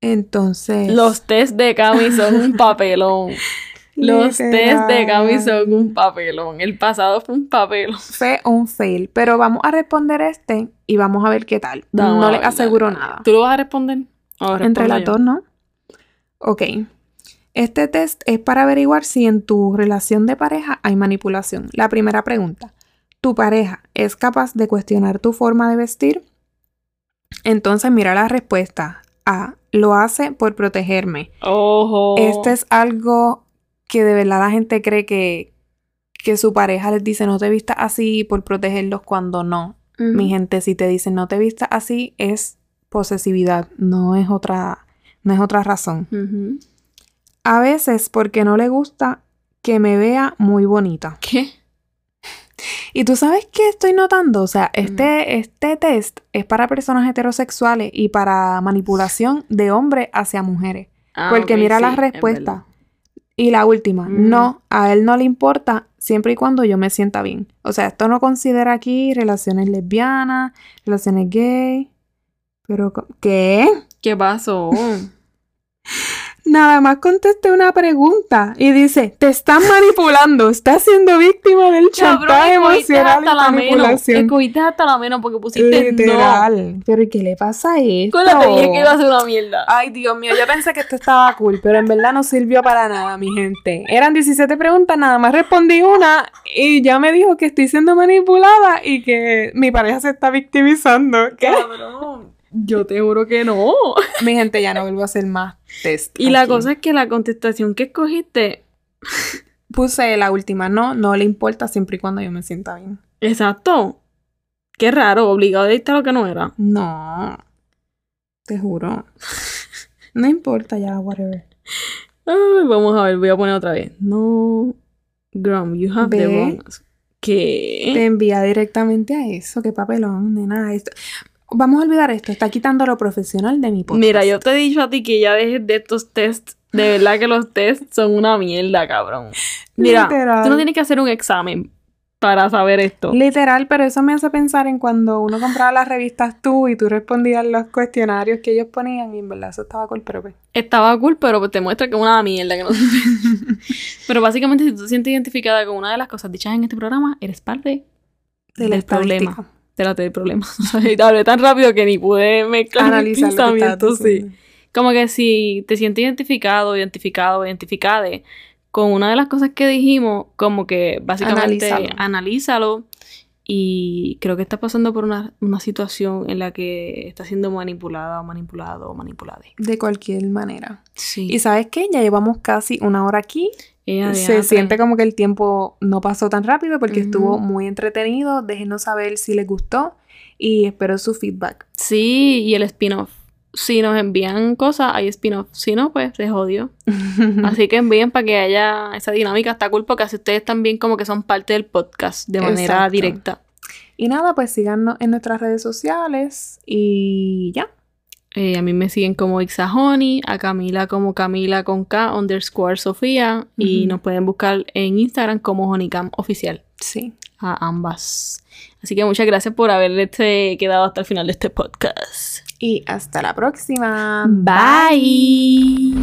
Entonces... Los test de Cami son un [LAUGHS] papelón. Los test de Cami son un papelón. El pasado fue un papelón. Fue un fail, pero vamos a responder este y vamos a ver qué tal. No les ver, aseguro dale, dale. nada. ¿Tú lo vas a responder? Entre las dos, ¿no? Ok. Este test es para averiguar si en tu relación de pareja hay manipulación. La primera pregunta. ¿Tu pareja es capaz de cuestionar tu forma de vestir? Entonces mira la respuesta. A. Lo hace por protegerme. Ojo. Este es algo que de verdad la gente cree que, que su pareja les dice no te vistas así por protegerlos cuando no. Mi gente, si te dicen no te vistas así, es posesividad, no es otra, no es otra razón. A veces porque no le gusta que me vea muy bonita. ¿Qué? Y tú sabes qué estoy notando, o sea, este, este test es para personas heterosexuales y para manipulación de hombres hacia mujeres. Ah, porque mira sí, las es respuestas. Y la última, Mm. no, a él no le importa siempre y cuando yo me sienta bien. O sea, esto no considera aquí relaciones lesbianas, relaciones gay. Pero, ¿qué? ¿Qué pasó? [LAUGHS] Nada más contesté una pregunta y dice, te están manipulando, estás siendo víctima del chantaje emocional hasta y la manipulación. Escogiste hasta la menos porque pusiste no. Literal. Pero ¿y qué le pasa a esto? Con la te dije que iba a ser una mierda. Ay, Dios mío, yo pensé que esto estaba cool, pero en verdad no sirvió para nada, mi gente. Eran 17 preguntas, nada más respondí una y ya me dijo que estoy siendo manipulada y que mi pareja se está victimizando. ¿Qué? Cabrón. Yo te juro que no. [LAUGHS] Mi gente ya no vuelvo a hacer más test. Y la cosa es que la contestación que escogiste [LAUGHS] puse la última, no, no le importa siempre y cuando yo me sienta bien. Exacto. Qué raro, obligado a dictar lo que no era. No, te juro. No importa ya, whatever. Ay, vamos a ver, voy a poner otra vez. No, Grum, you have the wrong. ¿Qué? Te envía directamente a eso, qué papelón, nena. Esto. Vamos a olvidar esto, está quitando lo profesional de mi podcast. Mira, yo te he dicho a ti que ya dejes de estos tests. De verdad que los tests son una mierda, cabrón. Mira, Literal. tú no tienes que hacer un examen para saber esto. Literal, pero eso me hace pensar en cuando uno compraba las revistas tú y tú respondías los cuestionarios que ellos ponían y en verdad eso estaba cool, pero pues. Estaba cool, pero te muestra que es una mierda. Que no... [LAUGHS] pero básicamente, si tú te sientes identificada con una de las cosas dichas en este programa, eres parte del problema. Espérate, del problema. [LAUGHS] O sea, y hablé tan rápido que ni pude mezclar mis Analizar estabas pensamientos, sí. Como que si te sientes identificado, identificado, identificade con una de las cosas que dijimos, como que básicamente Analízalo. analízalo. Y creo que estás pasando por una, una situación en la que estás siendo manipulada o manipulado o manipulada. De cualquier manera. Sí. Y sabes qué, ya llevamos casi una hora aquí. Ella Se siente como que el tiempo no pasó tan rápido porque estuvo muy entretenido. Déjenos saber si les gustó y espero su feedback. Sí, y el spin-off. Si nos envían cosas, hay spin-off. Si no, pues se jodió. [LAUGHS] Así que envíen para que haya esa dinámica. Está cool porque así ustedes también como que son parte del podcast de manera Exacto. directa. Y nada, pues síganos en nuestras redes sociales y ya. Eh, a mí me siguen como Ixajoni, a Camila como Camila con K underscore Sofía y nos pueden buscar en Instagram como Honeycam Oficial. Sí. A ambas. Así que muchas gracias por haberse este, quedado hasta el final de este podcast. Y hasta la próxima. Bye.